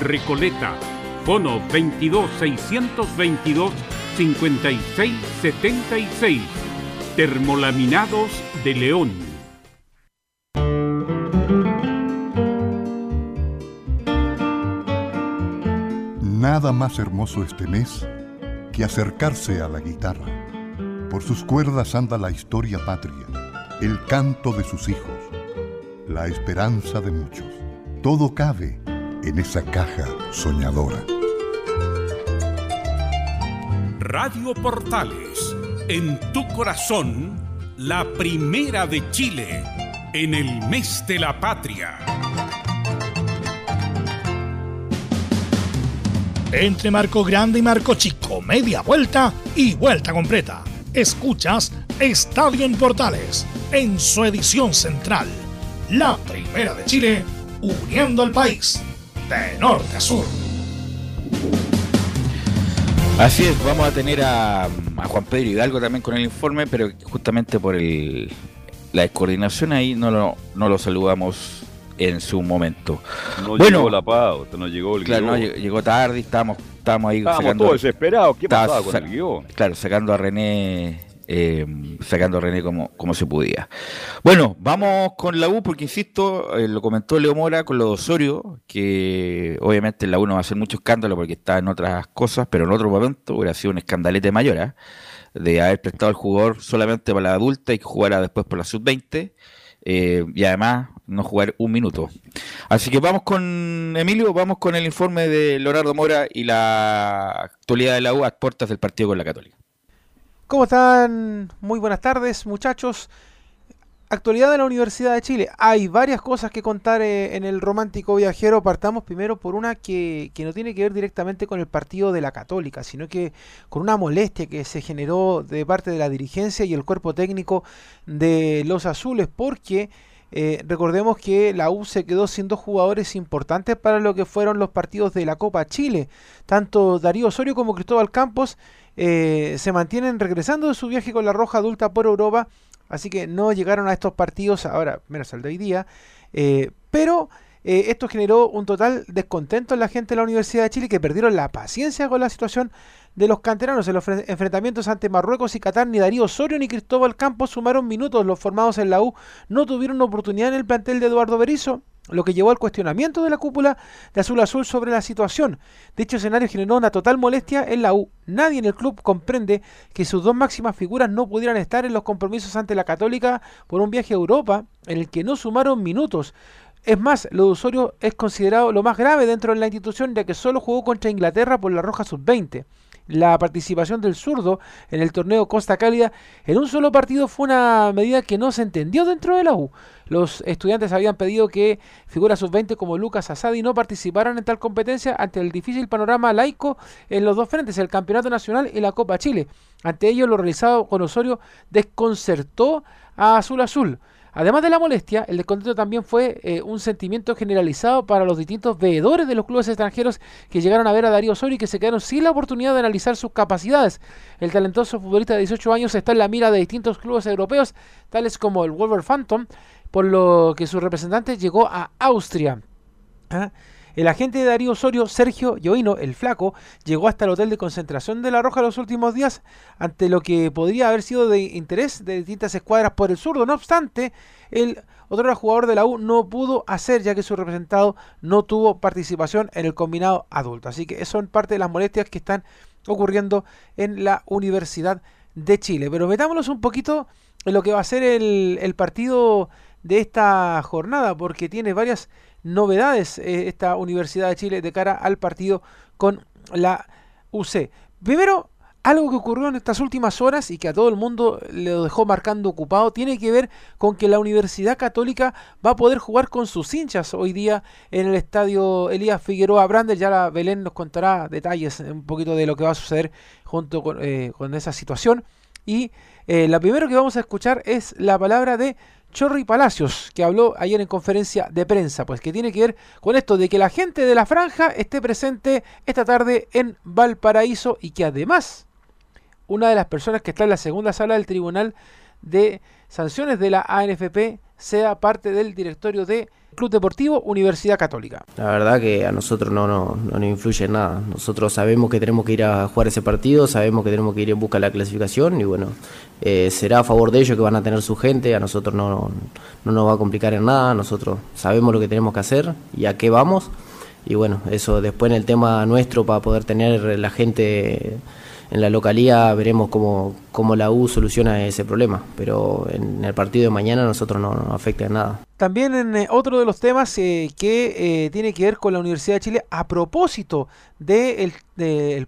Recoleta. Fono 22 622 5676. Termolaminados de León. Nada más hermoso este mes que acercarse a la guitarra. Por sus cuerdas anda la historia patria, el canto de sus hijos, la esperanza de muchos. Todo cabe en esa caja soñadora. Radio Portales, en tu corazón, la primera de Chile, en el mes de la patria. entre marco grande y marco chico, media vuelta y vuelta completa. Escuchas Estadio en Portales en su edición central, la primera de Chile, uniendo al país de norte a sur. Así es, vamos a tener a, Juan Pedro Hidalgo también con el informe, pero justamente por el, la descoordinación ahí no lo, no lo saludamos en su momento. No bueno, llegó la pauta, no llegó el Claro, no, llegó tarde, estábamos, estábamos ahí estábamos sacando... todos desesperados, ¿qué pasaba con el guion? Claro, sacando a René eh, sacando a René como, como se podía. Bueno, vamos con la U, porque insisto, eh, lo comentó Leo Mora con lo de Osorio, que obviamente la U no va a hacer mucho escándalo porque está en otras cosas, pero en otro momento hubiera sido un escandalete mayor, ¿eh? de haber prestado al jugador solamente para la adulta y que jugara después por la sub-20. y además no jugar un minuto. Así que vamos con Emilio, vamos con el informe de Leonardo Mora y la actualidad de la U a puertas del partido con la Católica. ¿Cómo están? Muy buenas tardes, muchachos. Actualidad de la Universidad de Chile. Hay varias cosas que contar eh, en el romántico viajero. Partamos primero por una que, que, no tiene que ver directamente con el partido de la Católica, sino que con una molestia que se generó de parte de la dirigencia y el cuerpo técnico de los azules, porque eh, recordemos que la U se quedó sin dos jugadores importantes para lo que fueron los partidos de la Copa Chile. Tanto Darío Osorio como Cristóbal Campos eh, se mantienen regresando de su viaje con la Roja Adulta por Europa, así que no llegaron a estos partidos, ahora menos al de hoy día, eh, pero eh, esto generó un total descontento en la gente de la Universidad de Chile que perdieron la paciencia con la situación de los canteranos en los enfrentamientos ante Marruecos y Qatar. Ni Darío Osorio ni Cristóbal Campos sumaron minutos. Los formados en la U no tuvieron oportunidad en el plantel de Eduardo Berizzo lo que llevó al cuestionamiento de la cúpula de Azul Azul sobre la situación. Dicho escenario generó una total molestia en la U. Nadie en el club comprende que sus dos máximas figuras no pudieran estar en los compromisos ante la Católica por un viaje a Europa en el que no sumaron minutos. Es más, lo de Osorio es considerado lo más grave dentro de la institución ya que solo jugó contra Inglaterra por la Roja Sub-20 la participación del zurdo en el torneo Costa Cálida en un solo partido fue una medida que no se entendió dentro de la U. Los estudiantes habían pedido que figuras sub-20 como Lucas Asadi no participaran en tal competencia ante el difícil panorama laico en los dos frentes, el Campeonato Nacional y la Copa Chile. Ante ello, lo realizado con Osorio desconcertó a Azul Azul. Además de la molestia, el descontento también fue eh, un sentimiento generalizado para los distintos veedores de los clubes extranjeros que llegaron a ver a Darío Osorio y que se quedaron sin la oportunidad de analizar sus capacidades. El talentoso futbolista de 18 años está en la mira de distintos clubes europeos, tales como el Wolverhampton, por lo que su representante llegó a Austria. ¿Ah? El agente de Darío Osorio, Sergio Yoino, el flaco, llegó hasta el hotel de concentración de La Roja los últimos días ante lo que podría haber sido de interés de distintas escuadras por el surdo. No obstante, el otro jugador de la U no pudo hacer ya que su representado no tuvo participación en el combinado adulto. Así que son parte de las molestias que están ocurriendo en la Universidad de Chile. Pero metámonos un poquito en lo que va a ser el, el partido de esta jornada porque tiene varias novedades eh, esta Universidad de Chile de cara al partido con la UC. Primero, algo que ocurrió en estas últimas horas y que a todo el mundo le dejó marcando ocupado tiene que ver con que la Universidad Católica va a poder jugar con sus hinchas hoy día en el estadio Elías Figueroa Brander. Ya la Belén nos contará detalles un poquito de lo que va a suceder junto con, eh, esa situación. Y eh, la primero que vamos a escuchar es la palabra de Chorri Palacios, que habló ayer en conferencia de prensa, pues que tiene que ver con esto de que la gente de la franja esté presente esta tarde en Valparaíso y que además una de las personas que está en la segunda sala del Tribunal de Sanciones de la ANFP sea parte del directorio de Club Deportivo Universidad Católica. La verdad que a nosotros no, no, no, nos influye en nada. Nosotros sabemos que tenemos que ir a jugar ese partido, sabemos que tenemos que ir en busca de la clasificación y bueno, eh, será a favor de ellos que van a tener su gente, a nosotros no, no nos va a complicar en nada, nosotros sabemos lo que tenemos que hacer y a qué vamos. Y bueno, eso después en el tema nuestro para poder tener la gente en la localía veremos cómo, cómo, la U soluciona ese problema, pero en el partido de mañana nosotros no nos afecta en nada. También en eh, otro de los temas eh, que eh, tiene que ver con la Universidad de Chile, a propósito del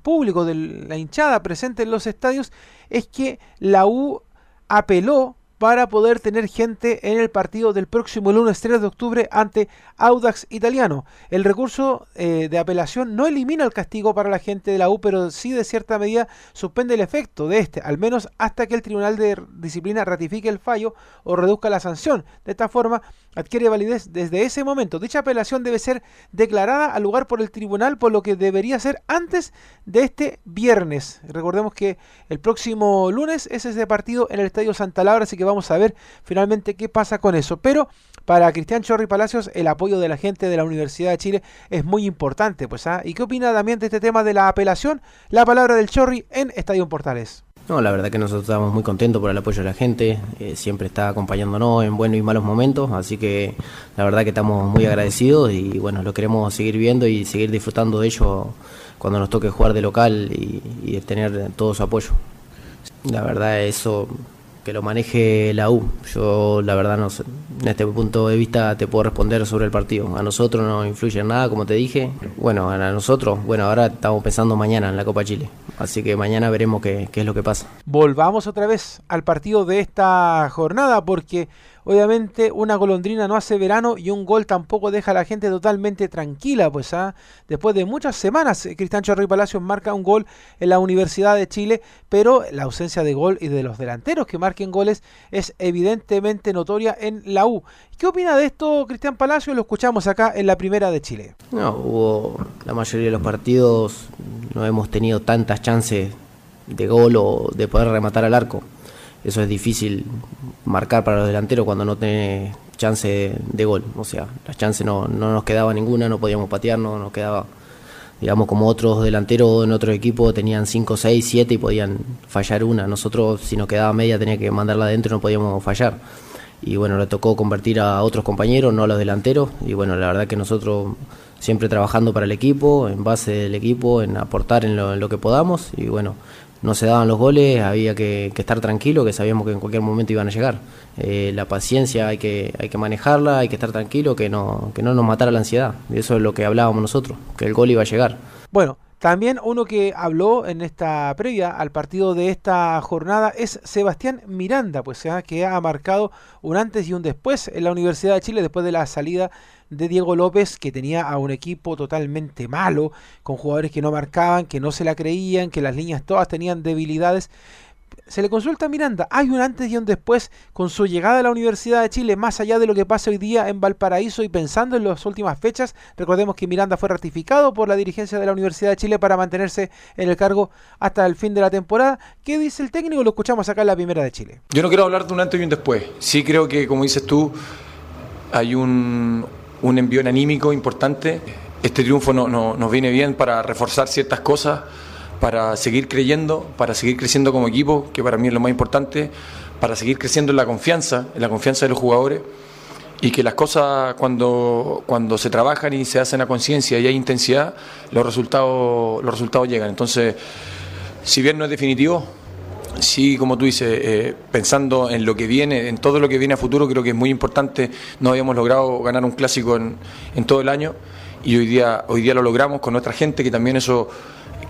público, de la hinchada presente en los estadios, es que la U apeló para poder tener gente en el partido del próximo lunes 3 de octubre ante Audax Italiano. El recurso eh, de apelación no elimina el castigo para la gente de la U, pero sí de cierta medida suspende el efecto de este, al menos hasta que el Tribunal de Disciplina ratifique el fallo o reduzca la sanción. De esta forma, adquiere validez desde ese momento. Dicha apelación debe ser declarada al lugar por el tribunal, por lo que debería ser antes de este viernes. Recordemos que el próximo lunes es ese partido en el Estadio Santa Laura, así que vamos a ver finalmente qué pasa con eso. Pero para Cristian Chorri Palacios, el apoyo de la gente de la Universidad de Chile es muy importante. Pues, ¿ah? ¿Y qué opina también de este tema de la apelación? La palabra del Chorri en Estadio Portales. No, la verdad que nosotros estamos muy contentos por el apoyo de la gente, eh, siempre está acompañándonos en buenos y malos momentos, así que la verdad que estamos muy agradecidos y bueno, lo queremos seguir viendo y seguir disfrutando de ello cuando nos toque jugar de local y, y tener todo su apoyo. La verdad eso que lo maneje la U. Yo, la verdad, no en este punto de vista te puedo responder sobre el partido. A nosotros no influye en nada, como te dije. Bueno, a nosotros, bueno, ahora estamos pensando mañana en la Copa Chile. Así que mañana veremos qué, qué es lo que pasa. Volvamos otra vez al partido de esta jornada, porque Obviamente una golondrina no hace verano y un gol tampoco deja a la gente totalmente tranquila, pues ¿ah? después de muchas semanas eh, Cristian Chorri Palacios marca un gol en la Universidad de Chile, pero la ausencia de gol y de los delanteros que marquen goles es evidentemente notoria en la U. ¿Qué opina de esto Cristian Palacios? Lo escuchamos acá en la primera de Chile. No, hubo la mayoría de los partidos no hemos tenido tantas chances de gol o de poder rematar al arco eso es difícil marcar para los delanteros cuando no tiene chance de, gol. O sea, las chances no, no nos quedaba ninguna, no podíamos patear, no nos quedaba, digamos, como otros delanteros en otro equipo tenían 5, 6, 7 y podían fallar una. Nosotros, si nos quedaba media, tenía que mandarla adentro, no podíamos fallar. Y bueno, le tocó convertir a otros compañeros, no a los delanteros. Y bueno, la verdad que nosotros siempre trabajando para el equipo, en base del equipo, en aportar en lo, en lo que podamos. Y bueno, no se daban los goles, había que, estar tranquilo, que sabíamos que en cualquier momento iban a llegar. Eh, la paciencia hay que, hay que manejarla, hay que estar tranquilo, que no, que no nos matara la ansiedad. Eso es lo que hablábamos nosotros, que el gol iba a llegar. Bueno, también uno que habló en esta previa al partido de esta jornada es Sebastián Miranda, pues que ha marcado un antes y un después en la Universidad de Chile después de la salida de Diego López, que tenía a un equipo totalmente malo, con jugadores que no marcaban, que no se la creían, que las líneas todas tenían debilidades. Se le consulta a Miranda, hay un antes y un después con su llegada a la Universidad de Chile, más allá de lo que pasa hoy día en Valparaíso y pensando en las últimas fechas. Recordemos que Miranda fue ratificado por la dirigencia de la Universidad de Chile para mantenerse en el cargo hasta el fin de la temporada. ¿Qué dice el técnico? Lo escuchamos acá en la primera de Chile. Yo no quiero hablar de un antes y un después. Sí creo que, como dices tú, hay un, un envío anímico importante. Este triunfo no, nos viene bien para reforzar ciertas cosas, para seguir creyendo, para seguir creciendo como equipo, que para mí es lo más importante, para seguir creciendo en la confianza, en la confianza de los jugadores y que las cosas cuando, cuando se trabajan y se hacen a conciencia y hay intensidad, los resultados, los resultados llegan. Entonces, si bien no es definitivo, Sí, como tú dices, eh, pensando en lo que viene, en todo lo que viene a futuro, creo que es muy importante. No habíamos logrado ganar un clásico en, todo el año y hoy día, hoy día lo logramos con nuestra gente, que también eso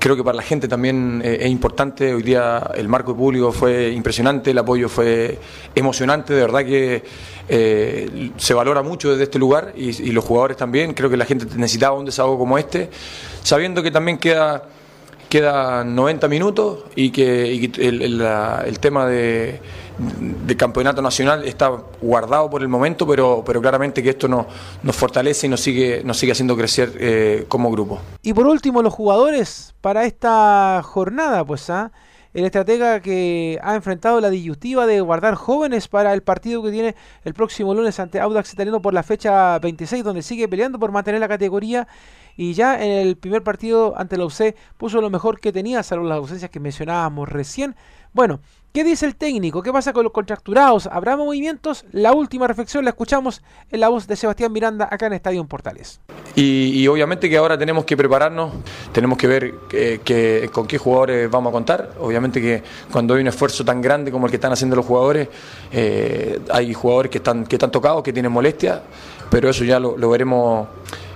creo que para la gente también eh, es importante. Hoy día el marco público fue impresionante, el apoyo fue emocionante, de verdad que eh, se valora mucho desde este lugar y, los jugadores también. Creo que la gente necesitaba un desahogo como este, sabiendo que también queda quedan 90 minutos y que, el, tema de, campeonato nacional está guardado por el momento, pero, pero claramente que esto nos, nos fortalece y nos sigue, nos sigue haciendo crecer eh, como grupo. Y por último, los jugadores para esta jornada, pues ¿ah? el estratega que ha enfrentado la disyuntiva de guardar jóvenes para el partido que tiene el próximo lunes ante Audax Italiano por la fecha 26, donde sigue peleando por mantener la categoría y ya en el primer partido ante la UC puso lo mejor que tenía, salvo las ausencias que mencionábamos recién. Bueno, ¿qué dice el técnico? ¿Qué pasa con los contracturados? ¿Habrá movimientos? La última reflexión la escuchamos en la voz de Sebastián Miranda acá en Estadio Portales. Y, obviamente que ahora tenemos que prepararnos, tenemos que ver que, con qué jugadores vamos a contar. Obviamente que cuando hay un esfuerzo tan grande como el que están haciendo los jugadores, eh, hay jugadores que están, que están tocados, que tienen molestias, pero eso ya lo veremos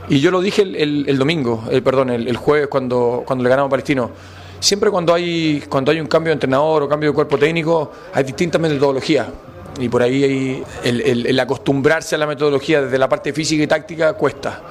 y yo lo dije el, domingo, el, perdón, el, jueves cuando, cuando le ganamos a Palestino. Siempre cuando hay, cuando hay un cambio de entrenador o cambio de cuerpo técnico, hay distintas metodologías. y por ahí el, acostumbrarse a la metodología desde la parte física y táctica cuesta.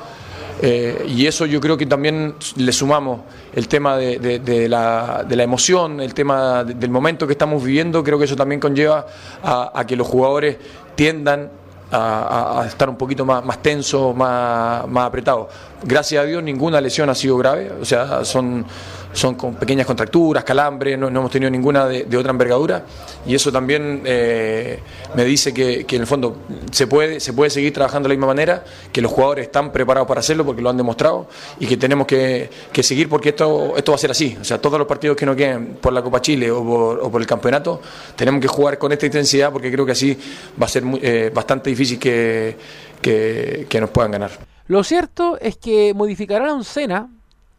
Eh, y eso yo creo que también le sumamos el tema de, la, emoción, el tema del momento que estamos viviendo, creo que eso también conlleva a, que los jugadores tiendan a, estar un poquito más, más tensos, más, más apretados. Gracias a Dios ninguna lesión ha sido grave, o sea, son son con pequeñas contracturas, calambres, no, hemos tenido ninguna de, otra envergadura y eso también eh, me dice que, en el fondo se puede, se puede seguir trabajando de la misma manera, que los jugadores están preparados para hacerlo porque lo han demostrado y que tenemos que, seguir porque esto, esto va a ser así. O sea, todos los partidos que nos queden por la Copa Chile o por, el campeonato, tenemos que jugar con esta intensidad porque creo que así va a ser eh, bastante difícil que, que, nos puedan ganar. Lo cierto es que modificarán a un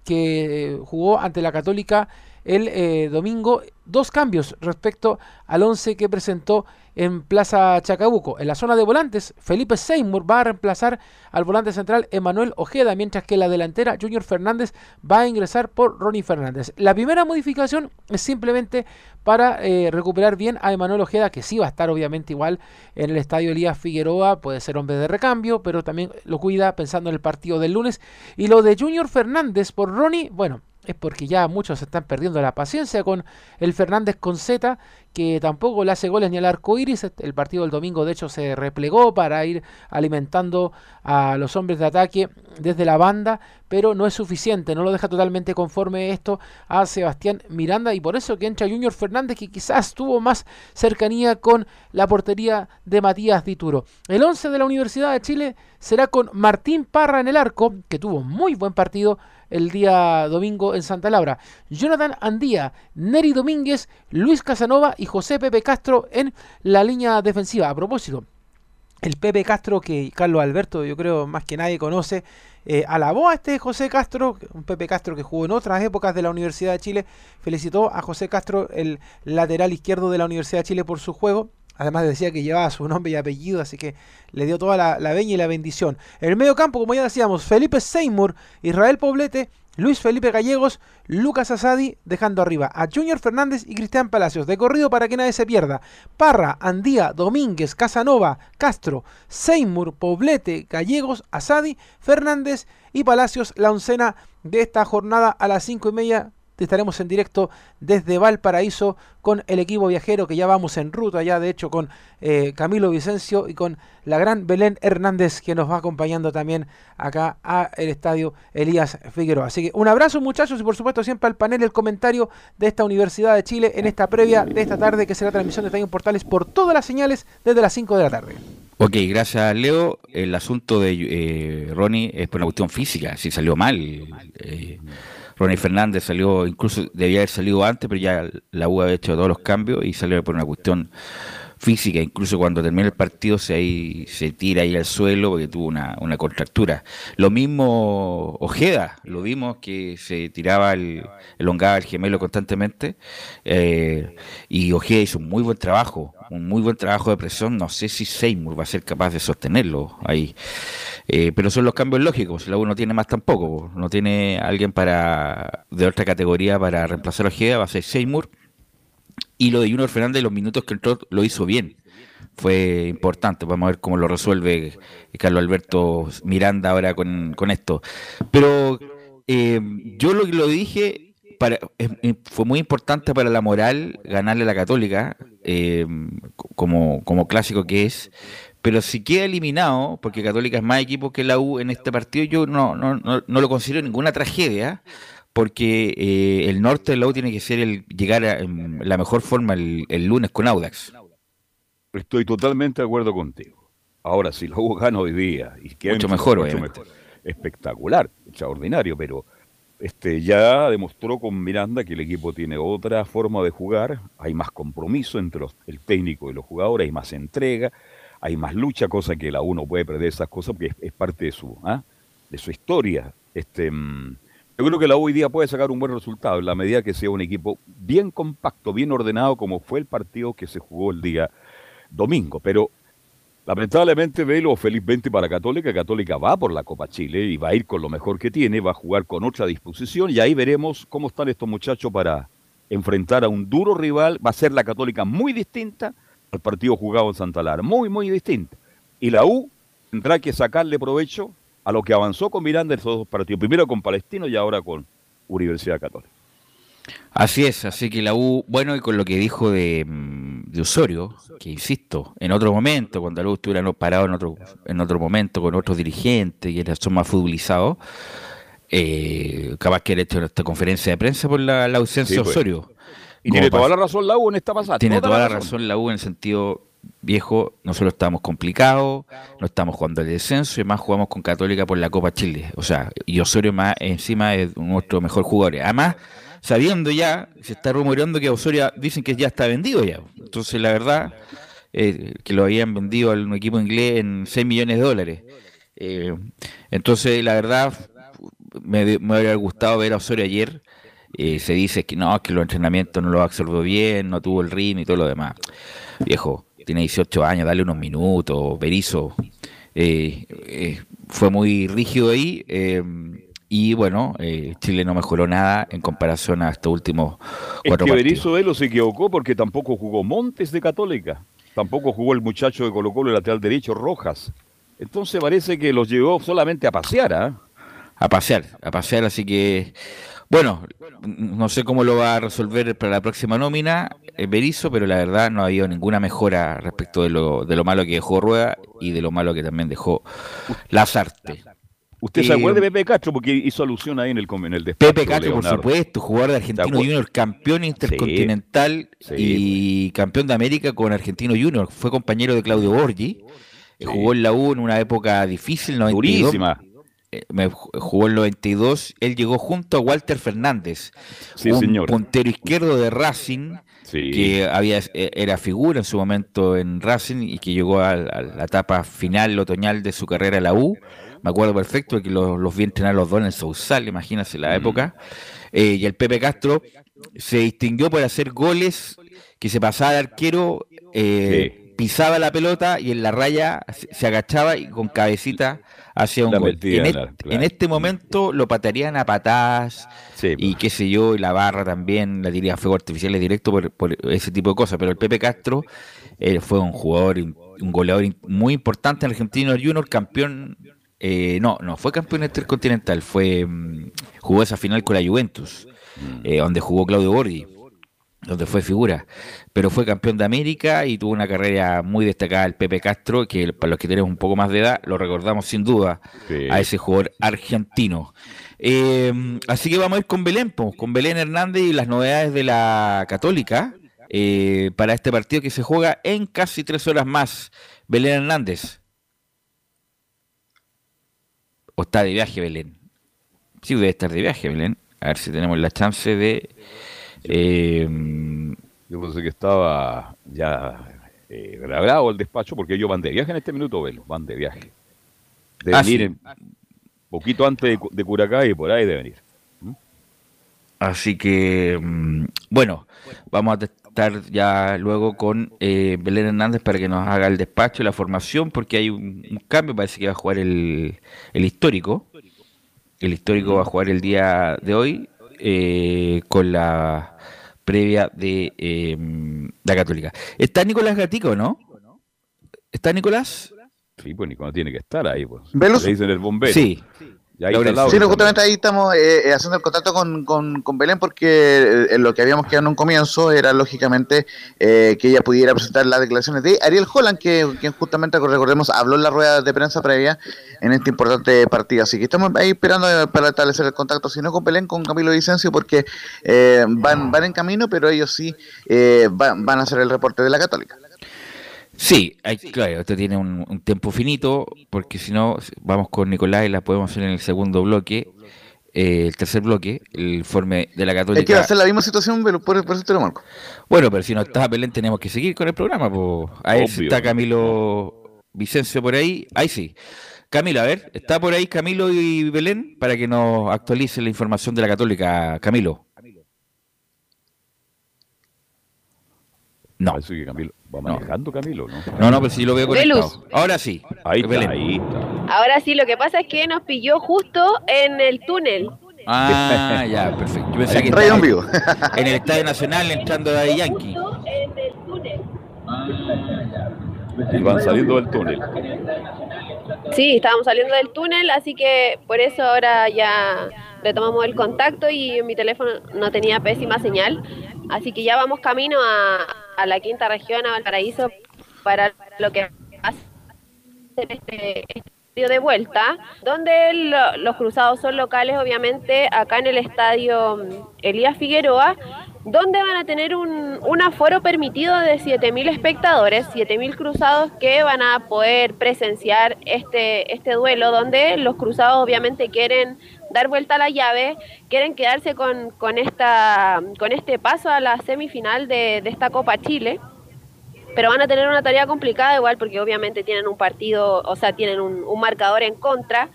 que jugó ante la Católica el eh, domingo. Dos cambios respecto al 11 que presentó en Plaza Chacabuco. En la zona de volantes, Felipe Seymour va a reemplazar al volante central Emanuel Ojeda, mientras que la delantera Junior Fernández va a ingresar por Ronnie Fernández. La primera modificación es simplemente para eh, recuperar bien a Emanuel Ojeda, que sí va a estar obviamente igual en el estadio Elías Figueroa, puede ser hombre de recambio, pero también lo cuida pensando en el partido del lunes. Y lo de Junior Fernández por Ronnie, bueno, es porque ya muchos están perdiendo la paciencia con el Fernández con Z, que tampoco le hace goles ni al arco iris. El partido del domingo, de hecho, se replegó para ir alimentando a los hombres de ataque desde la banda, pero no es suficiente, no lo deja totalmente conforme esto a Sebastián Miranda y por eso que entra Junior Fernández, que quizás tuvo más cercanía con la portería de Matías Dituro. El 11 de la Universidad de Chile será con Martín Parra en el arco, que tuvo muy buen partido el día domingo en Santa Laura. Jonathan Andía, Neri Domínguez, Luis Casanova y José Pepe Castro en la línea defensiva. A propósito, el Pepe Castro que Carlos Alberto yo creo más que nadie conoce, eh, alabó a este José Castro, un Pepe Castro que jugó en otras épocas de la Universidad de Chile, felicitó a José Castro, el lateral izquierdo de la Universidad de Chile por su juego, Además decía que llevaba su nombre y apellido, así que le dio toda la, la veña y la bendición. En el medio campo, como ya decíamos, Felipe Seymour, Israel Poblete, Luis Felipe Gallegos, Lucas Asadi, dejando arriba a Junior Fernández y Cristian Palacios. De corrido para que nadie se pierda. Parra, Andía, Domínguez, Casanova, Castro, Seymour, Poblete, Gallegos, Asadi, Fernández y Palacios, la oncena de esta jornada a las cinco y media estaremos en directo desde Valparaíso con el equipo viajero que ya vamos en ruta, ya de hecho con eh, Camilo Vicencio y con la gran Belén Hernández que nos va acompañando también acá a el estadio Elías Figueroa. Así que un abrazo muchachos y por supuesto siempre al panel el comentario de esta Universidad de Chile en esta previa de esta tarde que será transmisión de Estadio Portales por todas las señales desde las 5 de la tarde. Ok, gracias Leo. El asunto de eh, Ronnie es por una cuestión física, si salió mal. Eh, Ronnie Fernández salió, incluso debía haber salido antes, pero ya la U ha hecho todos los cambios y salió por una cuestión física, incluso cuando termina el partido se, ahí, se tira ahí al suelo porque tuvo una, una contractura. Lo mismo Ojeda, lo vimos que se tiraba el, elongaba el gemelo constantemente eh, y Ojeda hizo un muy buen trabajo, un muy buen trabajo de presión, no sé si Seymour va a ser capaz de sostenerlo ahí. Eh, pero son los cambios lógicos, la U no tiene más tampoco, no tiene alguien para de otra categoría para reemplazar a Ojeda, va a ser Seymour y lo de Junior Fernández, los minutos que entró, lo hizo bien. Fue importante. Vamos a ver cómo lo resuelve Carlos Alberto Miranda ahora con, esto. Pero eh, yo lo que lo dije, para, fue muy importante para la moral ganarle a la Católica, eh, como, como clásico que es. Pero si queda eliminado, porque Católica es más equipo que la U en este partido, yo no, no, no, no lo considero ninguna tragedia porque eh, el norte del lago tiene que ser el llegar a la mejor forma el, lunes con Audax. Estoy totalmente de acuerdo contigo. Ahora, si la U gana hoy día y que mucho mejor, mucho mejor, espectacular, extraordinario, pero este ya demostró con Miranda que el equipo tiene otra forma de jugar, hay más compromiso entre el técnico y los jugadores, hay más entrega, hay más lucha, cosa que la U no puede perder esas cosas porque es, parte de su, ¿ah? de su historia. Este, mm, yo creo que la U hoy día puede sacar un buen resultado en la medida que sea un equipo bien compacto, bien ordenado, como fue el partido que se jugó el día domingo. Pero lamentablemente velo felizmente para Católica. Católica va por la Copa Chile y va a ir con lo mejor que tiene, va a jugar con otra disposición y ahí veremos cómo están estos muchachos para enfrentar a un duro rival. Va a ser la Católica muy distinta al partido jugado en Santa Lara. Muy, muy distinto. Y la U tendrá que sacarle provecho a lo que avanzó con Miranda en esos dos partidos. Primero con Palestino y ahora con Universidad Católica. Así es, así que la U, bueno, y con lo que dijo de, mm, Osorio, que insisto, en otro momento, cuando la U estuviera parado en otro, en otro momento con otros dirigentes y son más futbolizados, eh, capaz que ha hecho esta conferencia de prensa por la, ausencia de pues. Osorio. Y tiene toda la razón la U en esta pasada. Tiene toda, la razón. la U en el sentido viejo, nosotros estamos complicados, no estamos jugando el descenso y más jugamos con Católica por la Copa Chile. O sea, y Osorio más encima es nuestro mejor jugador. Además, sabiendo ya, se está rumoreando que Osorio dicen que ya está vendido ya. Entonces, la verdad, eh, que lo habían vendido a un equipo inglés en 6 millones de dólares. Eh, entonces, la verdad, me, me habría gustado ver a Osorio ayer eh, se dice que no, que los entrenamientos no lo absorbió bien, no tuvo el ritmo y todo lo demás. Viejo, tiene 18 años, dale unos minutos, Berizzo. Eh, eh, fue muy rígido ahí y bueno, Chile no mejoró nada en comparación a estos últimos cuatro es que Berizzo él se equivocó porque tampoco jugó Montes de Católica, tampoco jugó el muchacho de Colo Colo, el lateral derecho, Rojas. Entonces parece que los llevó solamente a pasear, ¿ah? A pasear, a pasear, así que bueno, no sé cómo lo va a resolver para la próxima nómina eh, Berizzo, pero la verdad no ha habido ninguna mejora respecto de lo, de lo malo que dejó Rueda y de lo malo que también dejó Lazarte. ¿Usted se acuerda de Pepe Castro? Porque hizo alusión ahí en el, en el despacho. Pepe Castro, por supuesto, jugador de Argentino Junior, campeón intercontinental y campeón de América con Argentino Junior. Fue compañero de Claudio Borgi. Jugó en la U en una época difícil, 92, Durísima. Eh, me jugó el 92, él llegó junto a Walter Fernández, un puntero izquierdo de Racing, que había eh, era figura en su momento en Racing y que llegó a, la etapa final otoñal de su carrera en la U. Me acuerdo perfecto que los, los vi entrenar los dos en el Sousal, imagínense la mm. época. Eh, y el Pepe Castro se distinguió por hacer goles que se pasaba de arquero, pisaba la pelota y en la raya se agachaba y con cabecita hacia un gol. En, este momento lo patearían a patadas y qué sé yo, y la barra también la diría fuego artificiales directo por, ese tipo de cosas. Pero el Pepe Castro eh, fue un jugador, un goleador muy importante en Argentino Junior, campeón. Eh, no, no fue campeón intercontinental, fue mm, jugó esa final con la Juventus, mm. eh, donde jugó Claudio Borghi donde fue figura, pero fue campeón de América y tuvo una carrera muy destacada el Pepe Castro, que para los que tenemos un poco más de edad, lo recordamos sin duda a ese jugador argentino. Eh, así que vamos a ir con Belén, con Belén Hernández y las novedades de la Católica eh, para este partido que se juega en casi tres horas más. Belén Hernández. ¿O está de viaje Belén? Sí, debe estar de viaje Belén. A ver si tenemos la chance de eh, yo pensé que estaba ya eh, grabado el despacho porque ellos van de viaje en este minuto, Velo, van de viaje. De ah, venir poquito antes de, Curacay y por ahí de venir. ¿Mm? Así que, mm, bueno, vamos a estar ya luego con eh, Belén Hernández para que nos haga el despacho y la formación, porque hay un, cambio, parece que va a jugar el, el histórico. El histórico va a jugar el día de hoy eh, con la previa de em, la Católica. ¿Está Nicolás Gatico, no? ¿Está Nicolás? Sí, pues Nicolás tiene que estar ahí. Pues. Le dicen el bombero. Sí. sí, justamente ahí estamos eh, eh, haciendo el contacto con, con, Belén porque eh, lo que habíamos quedado en un comienzo era lógicamente que ella pudiera presentar las declaraciones de Ariel Holland, que quien justamente, recordemos, habló en la rueda de prensa previa en este importante partido. Así que estamos ahí esperando para establecer el contacto, si no con Belén, con Camilo Vicencio, porque van, van en camino, pero ellos sí van, van a hacer el reporte de la Católica. Sí, claro, esto tiene un, tiempo finito, porque si no, vamos con Nicolás y la podemos hacer en el segundo bloque, eh, el tercer bloque, el informe de la Católica. Es que va a ser la misma situación, pero por, eso te lo marco. Bueno, pero si no está Belén, tenemos que seguir con el programa. Pues. Ahí está Camilo Vicencio por ahí. Ahí sí. Camilo, a ver, ¿está por ahí Camilo y Belén para que nos actualice la información de la Católica? Camilo. No. Camilo va manejando Camilo, ¿no? No, no, pero si lo veo conectado. Ahora sí. Ahí está, ahí Ahora sí, lo que pasa es que nos pilló justo en el túnel. Ah, ya, perfecto. Yo pensé que en, en el Estadio Nacional entrando de Yankee. En el túnel. Ah. Y van saliendo del túnel. Sí, estábamos saliendo del túnel, así que por eso ahora ya retomamos el contacto y mi teléfono no tenía pésima señal. Así que ya vamos camino a, la quinta región, a Valparaíso, para lo que hace este, este de vuelta, donde los cruzados son locales, obviamente, acá en el estadio Elías Figueroa, donde van a tener un, un aforo permitido de 7.000 espectadores, 7.000 cruzados que van a poder presenciar este, este duelo, donde los cruzados obviamente quieren dar vuelta a la llave, quieren quedarse con, con, esta, con este paso a la semifinal de, de esta Copa Chile pero van a tener una tarea complicada igual porque obviamente tienen un partido, o sea, tienen un, marcador en contra.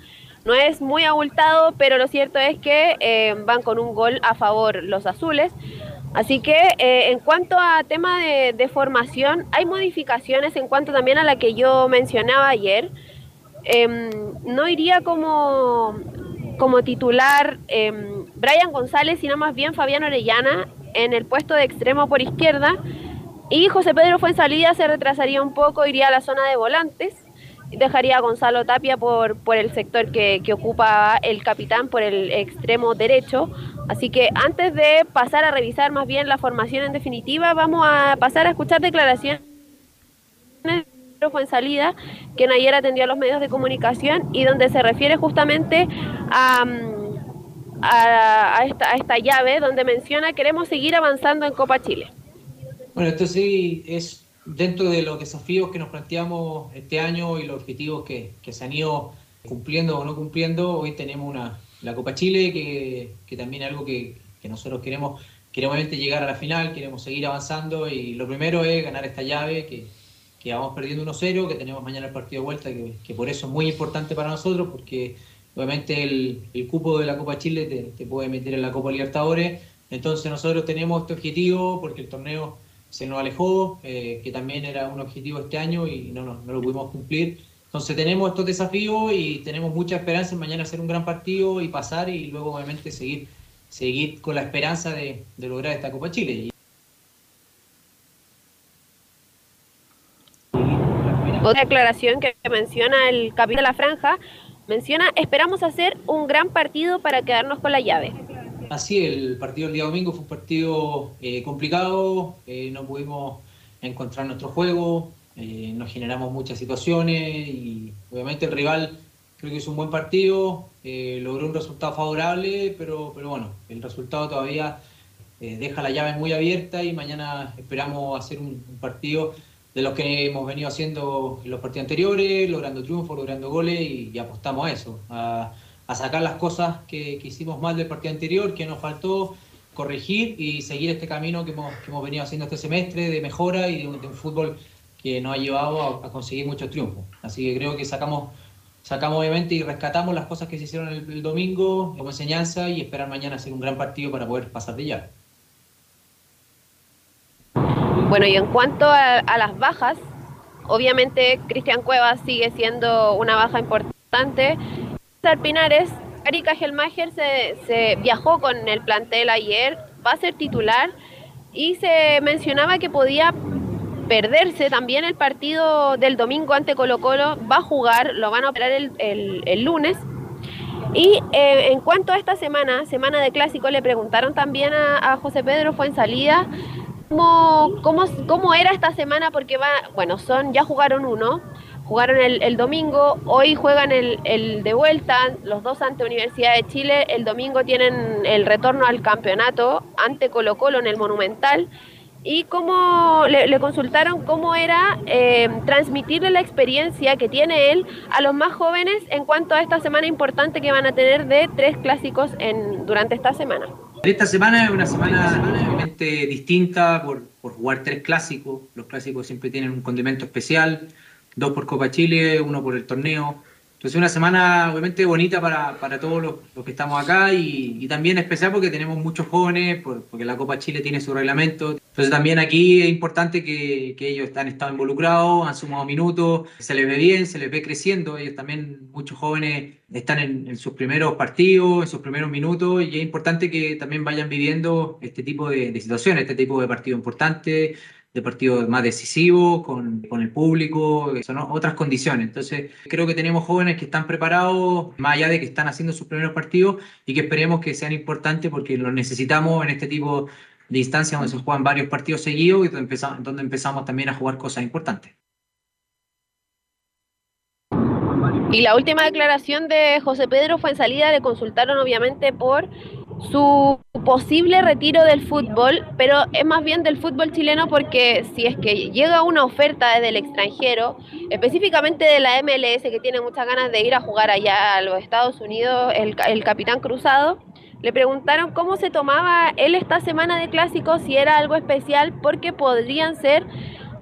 No es muy abultado, pero lo cierto es que eh, van con un gol a favor los azules. Así que eh, en cuanto a tema de, formación, hay modificaciones en cuanto también a la que yo mencionaba ayer. Em, no iría como, como titular em, Brian González, sino más bien Fabián Orellana en el puesto de extremo por izquierda. Y José Pedro fue en se retrasaría un poco, iría a la zona de volantes dejaría a Gonzalo Tapia por, por el sector que, que, ocupa el capitán, por el extremo derecho. Así que antes de pasar a revisar más bien la formación en definitiva, vamos a pasar a escuchar declaraciones fue en salida, quien ayer atendió a los medios de comunicación y donde se refiere justamente a, a, esta, a esta llave donde menciona queremos seguir avanzando en Copa Chile. Bueno, esto sí es dentro de los desafíos que nos planteamos este año y los objetivos que, que se han ido cumpliendo o no cumpliendo, hoy tenemos una, la Copa Chile, que, que también es algo que, que, nosotros queremos, queremos llegar a la final, queremos seguir avanzando y lo primero es ganar esta llave, que, que vamos perdiendo 1-0, que tenemos mañana el partido de vuelta, que, que, por eso es muy importante para nosotros, porque obviamente el, el cupo de la Copa Chile te, te puede meter en la Copa Libertadores, entonces nosotros tenemos este objetivo porque el torneo se nos alejó, eh, que también era un objetivo este año y no, no, no, lo pudimos cumplir. Entonces tenemos estos desafíos y tenemos mucha esperanza en mañana hacer un gran partido y pasar y luego obviamente seguir, seguir con la esperanza de, de lograr esta Copa Chile. Otra aclaración que menciona el capitán de la franja, menciona, esperamos hacer un gran partido para quedarnos con la llave. Así, el partido del día domingo fue un partido eh, complicado, eh, no pudimos encontrar nuestro juego, eh, nos generamos muchas situaciones y obviamente el rival creo que hizo un buen partido, logró un resultado favorable, pero, pero bueno, el resultado todavía deja la llave muy abierta y mañana esperamos hacer un, partido de los que hemos venido haciendo en los partidos anteriores, logrando triunfos, logrando goles y, apostamos a eso, a, sacar las cosas que, hicimos mal del partido anterior, que nos faltó corregir y seguir este camino que hemos, que hemos venido haciendo este semestre de mejora y de un, fútbol que nos ha llevado a, conseguir muchos triunfos. Así que creo que sacamos, sacamos obviamente y rescatamos las cosas que se hicieron el, domingo como enseñanza y esperar mañana hacer un gran partido para poder pasar de ya. Bueno, y en cuanto a, a las bajas, obviamente Cristian Cuevas sigue siendo una baja importante. César Pinares, Erika Gelmacher se, se viajó con el plantel ayer, va a ser titular. Y se mencionaba que podía perderse también el partido del domingo ante Colo Colo, va a jugar, lo van a operar el, el, lunes. Y eh, en cuanto a esta semana, semana de clásico, le preguntaron también a, a José Pedro Fuensalida cómo, cómo, cómo era esta semana, porque va, bueno, son, ya jugaron uno, Jugaron el, domingo, hoy juegan el, de vuelta, los dos ante Universidad de Chile. El domingo tienen el retorno al campeonato ante Colo Colo en el Monumental. Y cómo le, consultaron cómo era eh, transmitirle la experiencia que tiene él a los más jóvenes en cuanto a esta semana importante que van a tener de tres clásicos en, durante esta semana. Esta semana es una semana realmente distinta por, por jugar tres clásicos. Los clásicos siempre tienen un condimento especial dos por Copa Chile, uno por el torneo. Entonces una semana obviamente bonita para, para todos los, los, que estamos acá y, y, también especial porque tenemos muchos jóvenes, porque la Copa Chile tiene su reglamento. Entonces también aquí es importante que, que, ellos han estado involucrados, han sumado minutos, se les ve bien, se les ve creciendo. Ellos también, muchos jóvenes, están en, sus primeros partidos, en sus primeros minutos y es importante que también vayan viviendo este tipo de, de situaciones, este tipo de partido importante de partidos más decisivos, con, con el público, son otras condiciones. Entonces, creo que tenemos jóvenes que están preparados, más allá de que están haciendo sus primeros partidos, y que esperemos que sean importantes porque los necesitamos en este tipo de instancias donde se juegan varios partidos seguidos y donde empezamos, donde empezamos también a jugar cosas importantes. Y la última declaración de José Pedro fue en salida, le consultaron obviamente por su posible retiro del fútbol, pero es más bien del fútbol chileno porque si es que llega una oferta desde el extranjero, específicamente de la MLS que tiene muchas ganas de ir a jugar allá a los Estados Unidos, el, el capitán cruzado, le preguntaron cómo se tomaba él esta semana de clásicos, si era algo especial, porque podrían ser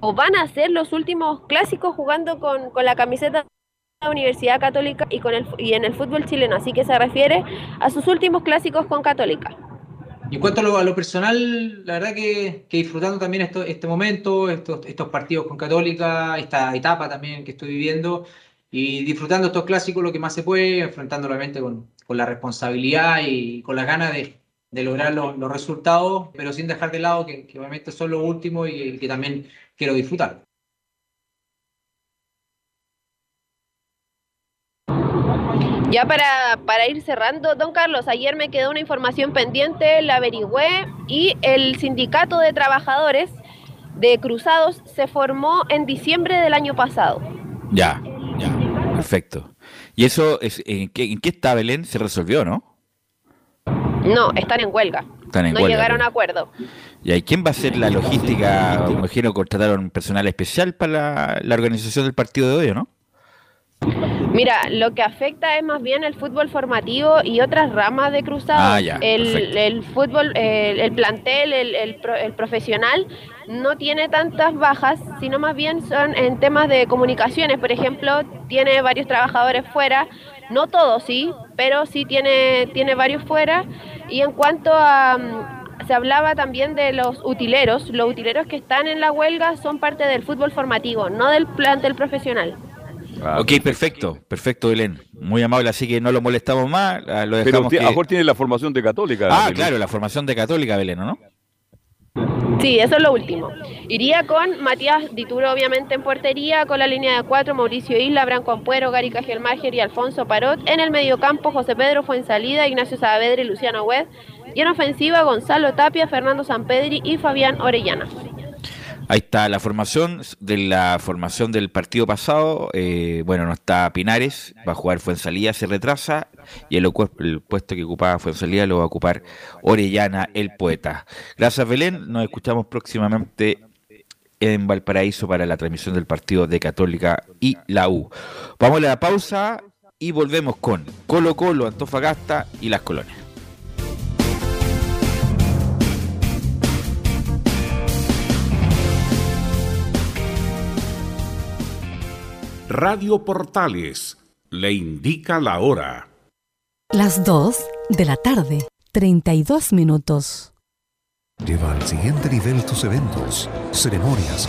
o van a ser los últimos clásicos jugando con, con la camiseta Universidad Católica y, con el, y en el fútbol chileno, así que se refiere a sus últimos clásicos con Católica. Y en cuanto a lo, personal, la verdad que, disfrutando también esto, este momento, estos, estos partidos con Católica, esta etapa también que estoy viviendo, y disfrutando estos clásicos lo que más se puede, enfrentando obviamente con, con la responsabilidad y con las ganas de, de lograr los, los, resultados, pero sin dejar de lado que, que obviamente son los últimos y que también quiero disfrutar. Ya para, para, ir cerrando, don Carlos, ayer me quedó una información pendiente, la averigüé y el sindicato de trabajadores de Cruzados se formó en diciembre del año pasado. Ya, ya, perfecto. ¿Y eso es, en, qué, en qué está Belén? ¿Se resolvió, no? No, están en huelga. Están en no llegaron a acuerdo. ¿Y quién va a hacer la logística? Me imagino contrataron personal especial para la, la organización del partido de hoy, ¿no? Mira, lo que afecta es más bien el fútbol formativo y otras ramas de cruzado. Ah, el, fútbol, el, plantel, el, profesional no tiene tantas bajas, sino más bien son en temas de comunicaciones. Por ejemplo, tiene varios trabajadores fuera, no todos sí, pero sí tiene, tiene varios fuera. Y en cuanto a mm, se hablaba también de los utileros. Los utileros que están en la huelga son parte del fútbol formativo, no del plantel profesional. Ah, ok, perfecto, perfecto, Belén. Muy amable, así que no lo molestamos más. Lo dejamos Pero a mejor tiene la formación de Católica. Ah, claro, la formación de Católica, Belén, ¿no? Sí, eso es lo último. Iría con Matías Dituro, obviamente, en portería, con la línea de cuatro, Mauricio Isla, Branco Ampuero, Gary Cajelmacher y Alfonso Parot. En el mediocampo, José Pedro fue en salida, Ignacio Saavedra y Luciano Wed. Y en ofensiva, Gonzalo Tapia, Fernando Sampedri y Fabián Orellana. Ahí está la formación de la formación del partido pasado. Eh, bueno, no está Pinares, va a jugar Fuensalía, se retrasa y el, puesto que ocupaba Fuensalía lo va a ocupar Orellana, el poeta. Gracias, Belén. Nos escuchamos próximamente en Valparaíso para la transmisión del partido de Católica y la U. Vamos a la pausa y volvemos con Colo Colo, Antofagasta y las colonias. Radio Portales le indica la hora. Las 2 de la tarde, 32 minutos. Lleva al siguiente nivel tus eventos, ceremonias,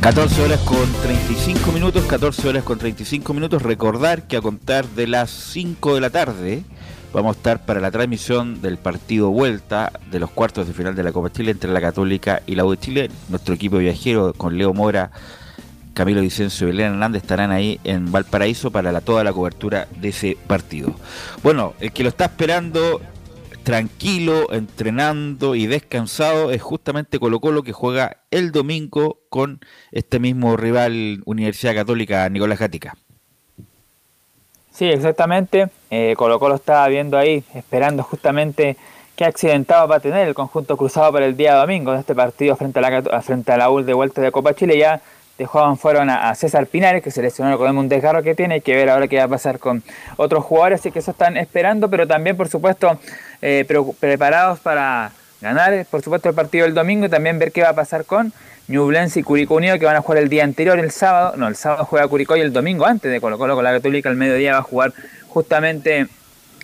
14 horas con 35 minutos, 14 horas con 35 minutos. Recordar que a contar de las 5 de la tarde vamos a estar para la transmisión del partido vuelta de los cuartos de final de la Copa Chile entre la Católica y la U de Chile. Nuestro equipo viajero con Leo Mora, Camilo Vicencio y Belén Hernández estarán ahí en Valparaíso para toda la cobertura de ese partido. Bueno, el que lo está esperando tranquilo, entrenando y descansado es justamente Colo Colo que juega el domingo con este mismo rival Universidad Católica Nicolás Jática. Sí, exactamente. Eh, Colo Colo estaba viendo ahí, esperando justamente qué accidentado va a tener el conjunto cruzado para el día domingo en este partido frente a la, frente a la UL de vuelta de Copa Chile. Ya dejaban fueron a, César Pinares, que se lesionó con un desgarro que tiene, hay que ver ahora qué va a pasar con otros jugadores, así que eso están esperando, pero también, por supuesto, eh, preparados para ganar, por supuesto, el partido del domingo y también ver qué va a pasar con Ñublense y Curicó Unido, que van a jugar el día anterior, el sábado, no, el sábado juega Curicó y el domingo antes de Colo Colo con la Católica, al mediodía va a jugar justamente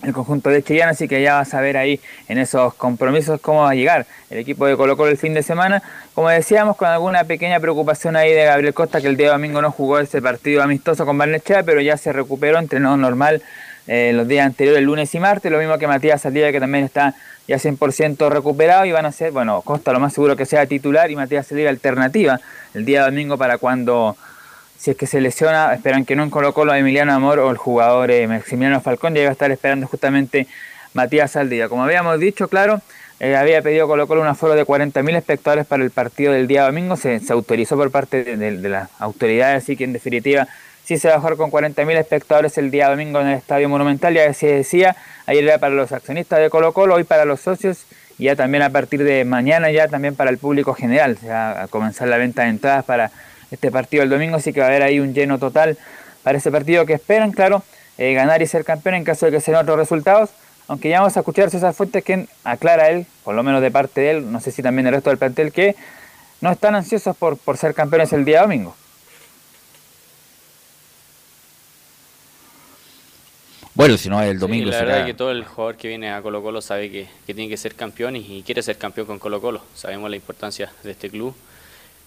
el conjunto de Chillán, así que ya vas a ver ahí en esos compromisos cómo va a llegar el equipo de Colo Colo el fin de semana. Como decíamos, con alguna pequeña preocupación ahí de Gabriel Costa, que el día domingo no jugó ese partido amistoso con Barnechea, pero ya se recuperó, entrenó normal eh, los días anteriores, lunes y martes, lo mismo que Matías Saldivia, que también está ya 100% recuperado y van a ser, bueno, Costa lo más seguro que sea titular y Matías Saldivia alternativa el día domingo para cuando, si es que se lesiona, esperan que no en Colo Colo Emiliano Amor o el jugador eh, Maximiliano Falcón, ya va a estar esperando justamente Matías Saldivia. Como habíamos dicho, claro, eh, había pedido Colo Colo un aforo de 40.000 espectadores para el partido del día domingo, se, autorizó por parte de, las autoridades, así que en definitiva sí se va a jugar con 40.000 espectadores el día domingo en el Estadio Monumental, ya se decía, ayer era para los accionistas de Colo Colo, hoy para los socios y ya también a partir de mañana ya también para el público general, se a comenzar la venta de entradas para este partido el domingo, así que va a haber ahí un lleno total para ese partido que esperan, claro, eh, ganar y ser campeón en caso de que sean otros resultados, aunque ya vamos a escuchar a César Fuentes que aclara él, por lo menos de parte de él, no sé si también el resto del plantel, que no están ansiosos por, por ser campeones el día domingo. Bueno, si no es el domingo. la verdad es que todo el jugador que viene a Colo Colo sabe que, tiene que ser campeón y, quiere ser campeón con Colo Colo. Sabemos la importancia de este club.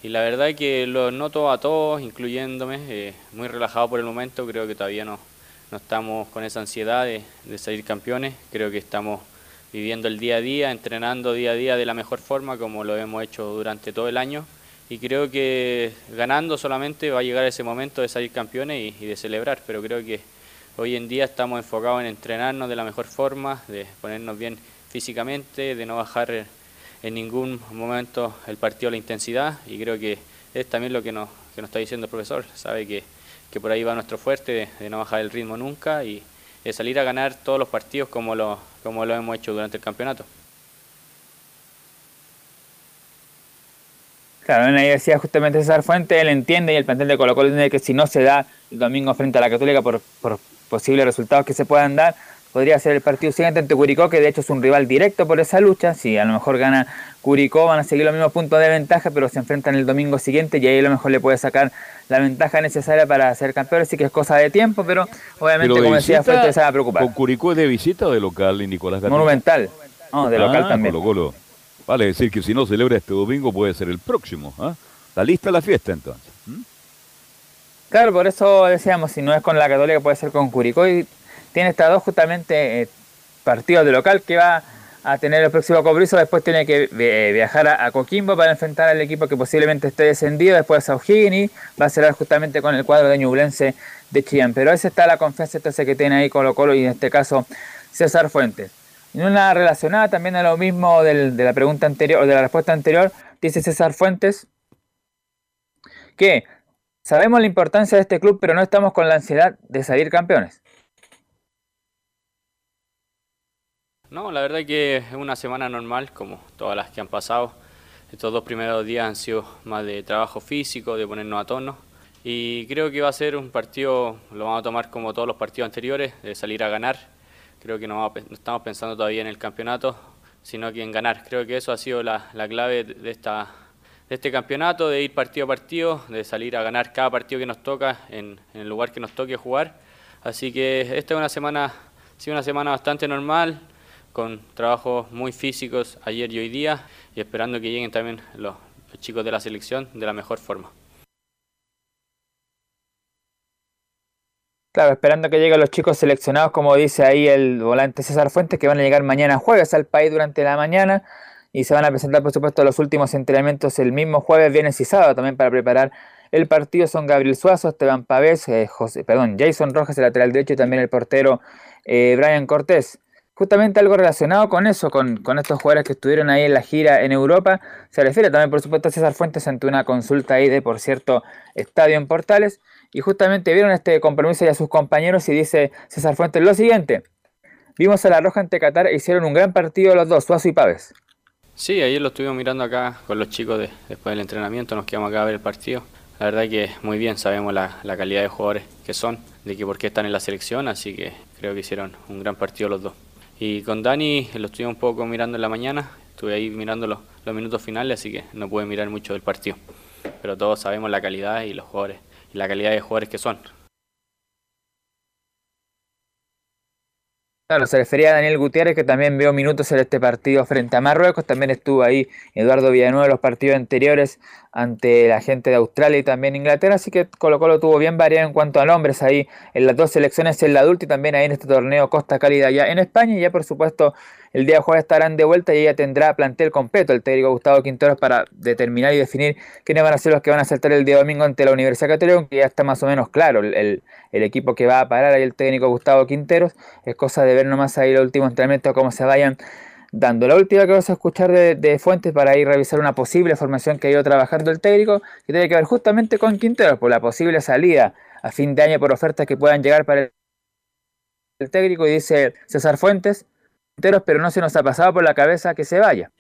Y la verdad que lo noto a todos, incluyéndome, eh, muy relajado por el momento. Creo que todavía no, no estamos con esa ansiedad de, de salir campeones. Creo que estamos viviendo el día a día, entrenando día a día de la mejor forma como lo hemos hecho durante todo el año. Y creo que ganando solamente va a llegar ese momento de salir campeones y de celebrar. Pero creo que Hoy en día estamos enfocados en entrenarnos de la mejor forma, de ponernos bien físicamente, de no bajar en ningún momento el partido la intensidad y creo que es también lo que nos, que nos está diciendo el profesor. Sabe que, por ahí va nuestro fuerte de, no bajar el ritmo nunca y de salir a ganar todos los partidos como lo, como lo hemos hecho durante el campeonato. Claro, ahí decía justamente César Fuente, él entiende y el plantel de Colo Colo entiende que si no se da el domingo frente a la Católica por, por posibles resultados que se puedan dar, podría ser el partido siguiente ante Curicó, que de hecho es un rival directo por esa lucha. Si a lo mejor gana Curicó, van a seguir los mismos puntos de ventaja, pero se enfrentan el domingo siguiente y ahí a lo mejor le puede sacar la ventaja necesaria para ser campeón. Así que es cosa de tiempo, pero obviamente, como decía Fuente, se va a preocupar. ¿Con Curicó es de visita o de local, y Nicolás Monumental. No, de ah, local también. Vale decir que si no celebra este domingo, puede ser el próximo. ¿ah? Está lista la fiesta entonces. Claro, por eso decíamos, si no es con la Católica puede ser con Curicó y tiene estas dos justamente eh, partidos de local que va a tener el próximo compromiso. Después tiene que eh, viajar a, Coquimbo para enfrentar al equipo que posiblemente esté descendido. Después a O'Higgins. Va a cerrar justamente con el cuadro de Ñublense de Chillán. Pero esa está la confianza entonces que tiene ahí Colo Colo y en este caso César Fuentes. En una relacionada también a lo mismo de la pregunta anterior, o de la respuesta anterior, dice César Fuentes que sabemos la importancia de este club, pero no estamos con la ansiedad de salir campeones. No, la verdad que es una semana normal, como todas las que han pasado. Estos dos primeros días han sido más de trabajo físico, de ponernos a tono. Y creo que va a ser un partido, lo vamos a tomar como todos los partidos anteriores, de salir a ganar. Creo que no, estamos pensando todavía en el campeonato, sino que en ganar. Creo que eso ha sido la, clave de, este campeonato, de ir partido a partido, de salir a ganar cada partido que nos toca en, en el lugar que nos toque jugar. Así que esta es una semana, sido una semana bastante normal con trabajos muy físicos ayer y hoy día y esperando que lleguen también los, chicos de la selección de la mejor forma. Claro, esperando que lleguen los chicos seleccionados, como dice ahí el volante César Fuentes, que van a llegar mañana jueves al país durante la mañana y se van a presentar, por supuesto, los últimos entrenamientos el mismo jueves, viernes y sábado también para preparar el partido. Son Gabriel Suazo, Esteban Pavés, eh, José, perdón, Jason Rojas, el lateral derecho, y también el portero eh, Brian Cortés justamente algo relacionado con eso, con, estos jugadores que estuvieron ahí en la gira en Europa. Se refiere también, por supuesto, a César Fuentes ante una consulta ahí de, por cierto, estadio en Portales. Y justamente vieron este compromiso y a sus compañeros y dice César Fuentes lo siguiente. Vimos a La Roja ante Qatar e hicieron un gran partido los dos, Suazo y Paves. Sí, ayer lo estuvimos mirando acá con los chicos después del entrenamiento, nos quedamos acá a ver el partido. La verdad que muy bien, sabemos la, la calidad de jugadores que son, de que por qué están en la selección, así que creo que hicieron un gran partido los dos. Y con Dani lo estuve un poco mirando en la mañana, estuve ahí mirando los, minutos finales, así que no pude mirar mucho del partido. Pero todos sabemos la calidad y los jugadores, y la calidad de jugadores que son. Claro, se refería a Daniel Gutiérrez, que también veo minutos en este partido frente a Marruecos. También estuvo ahí Eduardo Villanueva en los partidos anteriores ante la gente de Australia y también Inglaterra. Así que Colo Colo tuvo bien variado en cuanto a nombres ahí en las dos selecciones, en la adulta y también ahí en este torneo Costa Cálida ya en España. Y ya por supuesto el día jueves estarán de vuelta y ella tendrá plantel completo el técnico Gustavo Quinteros para determinar y definir quiénes van a ser los que van a saltar el día domingo ante la Universidad Católica, que ya está más o menos claro el, equipo que va a parar ahí el técnico Gustavo Quinteros. Es cosa de ver nomás ahí los últimos entrenamientos, cómo se vayan dando. La última que vamos a escuchar de, Fuentes para ir a revisar una posible formación que ha ido trabajando el técnico, que tiene que ver justamente con Quinteros, por la posible salida a fin de año por ofertas que puedan llegar para el técnico. Y dice César Fuentes, pero no se nos ha pasado por la cabeza que se vaya.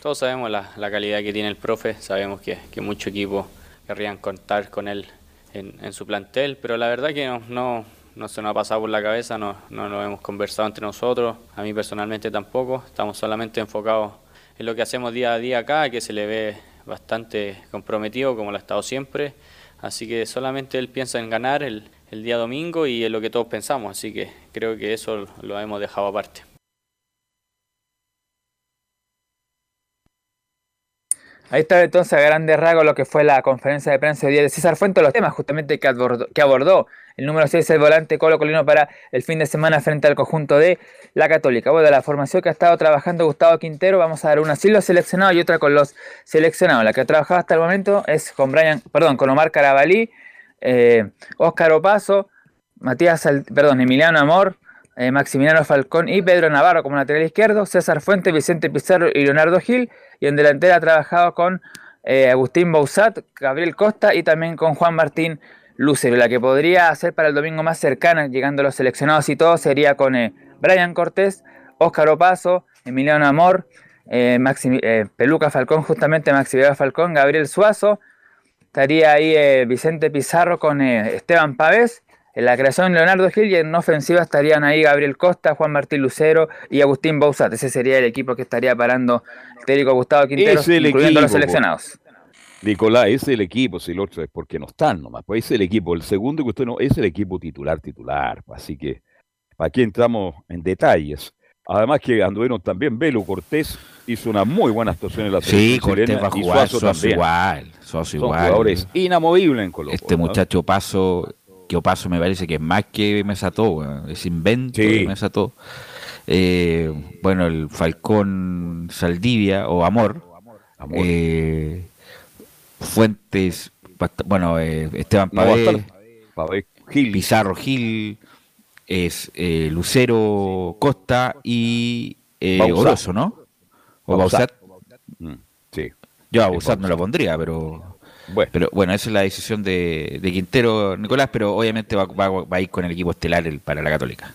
Todos sabemos la, calidad que tiene el profe, sabemos que, que muchos equipos querrían contar con él en, su plantel, pero la verdad que no, no, se nos ha pasado por la cabeza, no, no lo hemos conversado entre nosotros, a mí personalmente tampoco, estamos solamente enfocados en lo que hacemos día a día acá, que se le ve bastante comprometido como lo ha estado siempre, así que solamente él piensa en ganar el, el día domingo y en lo que todos pensamos, así que creo que eso lo hemos dejado aparte. Ahí está entonces a grandes rasgos lo que fue la conferencia de prensa de día de César Fuentes, los temas justamente que abordó, el número 6, el volante Colo Colino para el fin de semana frente al conjunto de la Católica. Bueno, la formación que ha estado trabajando Gustavo Quintero, vamos a dar una sin los seleccionados y otra con los seleccionados. La que ha trabajado hasta el momento es con Brian, perdón, con Omar Carabalí, eh, Opaso, Matías, perdón, Emiliano Amor, eh, Maximiliano Falcón y Pedro Navarro como lateral izquierdo, César Fuentes, Vicente Pizarro y Leonardo Gil. Y en delantera ha trabajado con eh, Agustín Bausat, Gabriel Costa y también con Juan Martín Lucero. La que podría hacer para el domingo más cercana, llegando los seleccionados y todo, sería con eh, Brian Cortés, Óscar Opaso, Emiliano Amor, Peluca Falcón, justamente Maximiliano Falcón, Gabriel Suazo. Estaría ahí Vicente Pizarro con Esteban Pavés en la creación Leonardo Gil y en ofensiva estarían ahí Gabriel Costa, Juan Martín Lucero y Agustín Bausat. Ese sería el equipo que estaría parando el técnico Gustavo Quintero, incluyendo los seleccionados. Nicolás, ese es el equipo, si el otro es porque no están nomás. Pues es el equipo, el segundo que usted no, es el equipo titular, titular. Así que aquí entramos en detalles. Además que anduvieron también Velo Cortés hizo una muy buena actuación en la Sí, Cortés va a jugar, Suazo, igual. Suazo igual. jugadores inamovibles en Colombia. Este muchacho Paso que Opaso me parece que es más que Mesató, es invento de Mesató. eh, bueno, el Falcón Saldivia o Amor, eh, Fuentes, bueno, eh, Esteban Pavé, Gil. Pizarro Gil, es Lucero Costa y Oroso, ¿no? O Bausat. Mm, sí. Yo a Bausat no lo pondría, pero bueno. Pero bueno, esa es la decisión de, Quintero, Nicolás, pero obviamente va, a ir con el equipo estelar para la Católica.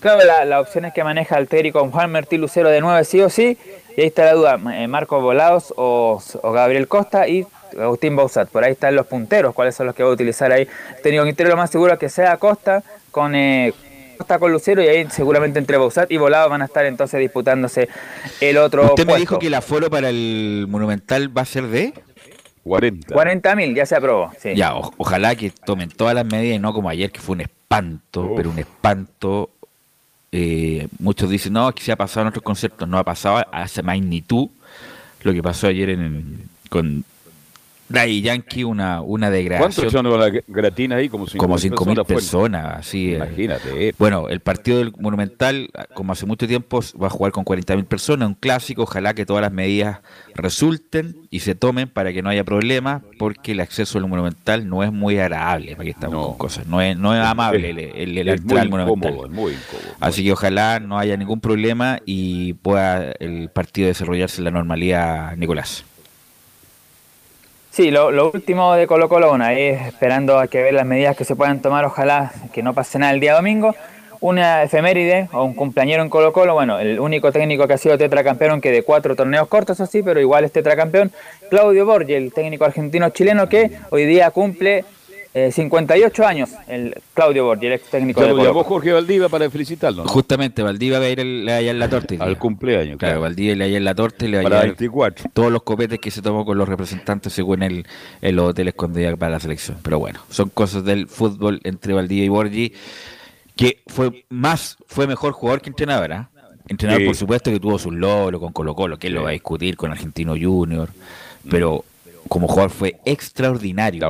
Claro, las opciones que maneja el técnico Juan Martí Lucero de 9 sí o sí, y ahí está la duda, eh, Marco Volados o, Gabriel Costa y Agustín Bausat, por ahí están los punteros, cuáles son los que va a utilizar ahí. El técnico Quintero lo más seguro es que sea Costa con... Eh, Costa con Lucero y ahí seguramente entre Bausat y Volados van a estar entonces disputándose el otro Usted me dijo que el aforo para el Monumental va a ser de 40. 40 mil, ya se aprobó. Ya, ojalá que tomen todas las medidas y no como ayer, que fue un espanto, pero un espanto. Eh, muchos dicen, no, que se ha pasado en otros conciertos. No ha pasado a esa magnitud lo que pasó ayer en, con Daddy Yankee, una, una degradación. ¿Cuántos son la gratina ahí? Como 5 mil personas. así. Eh. Imagínate. Bueno, el partido del Monumental, como hace mucho tiempo, va a jugar con 40 mil personas, un clásico. Ojalá que todas las medidas resulten y se tomen para que no haya problemas, porque el acceso al Monumental no es muy agradable, para que estamos con cosas. No es, no es amable el, el, al Monumental. Así que ojalá no haya ningún problema y pueda el partido desarrollarse en la normalidad, Nicolás. Sí, lo, último de Colo bueno, ahí esperando a que ver las medidas que se puedan tomar, ojalá que no pase nada el día domingo. Una efeméride o un cumpleañero en Colo Colo, bueno, el único técnico que ha sido tetracampeón, aunque de cuatro torneos cortos así, pero igual es tetracampeón, Claudio Borgi, el técnico argentino-chileno que hoy día cumple 58 eh, años, el Claudio Borgi, el ex técnico de Colo. Jorge Valdivia para felicitarlo. Justamente, Valdivia va a ir allá en la torta. Al cumpleaños. Claro, Valdivia le allá en la torta y le va a llevar 24. todos los copetes que se tomó con los representantes según él en los hoteles cuando iba para la selección. Pero bueno, son cosas del fútbol entre Valdivia y Borgi, que fue más, fue mejor jugador que entrenador, ¿ah? Entrenador, por supuesto, que tuvo sus logros con Colo Colo, que él lo va a discutir con Argentino Junior, pero como jugador fue extraordinario.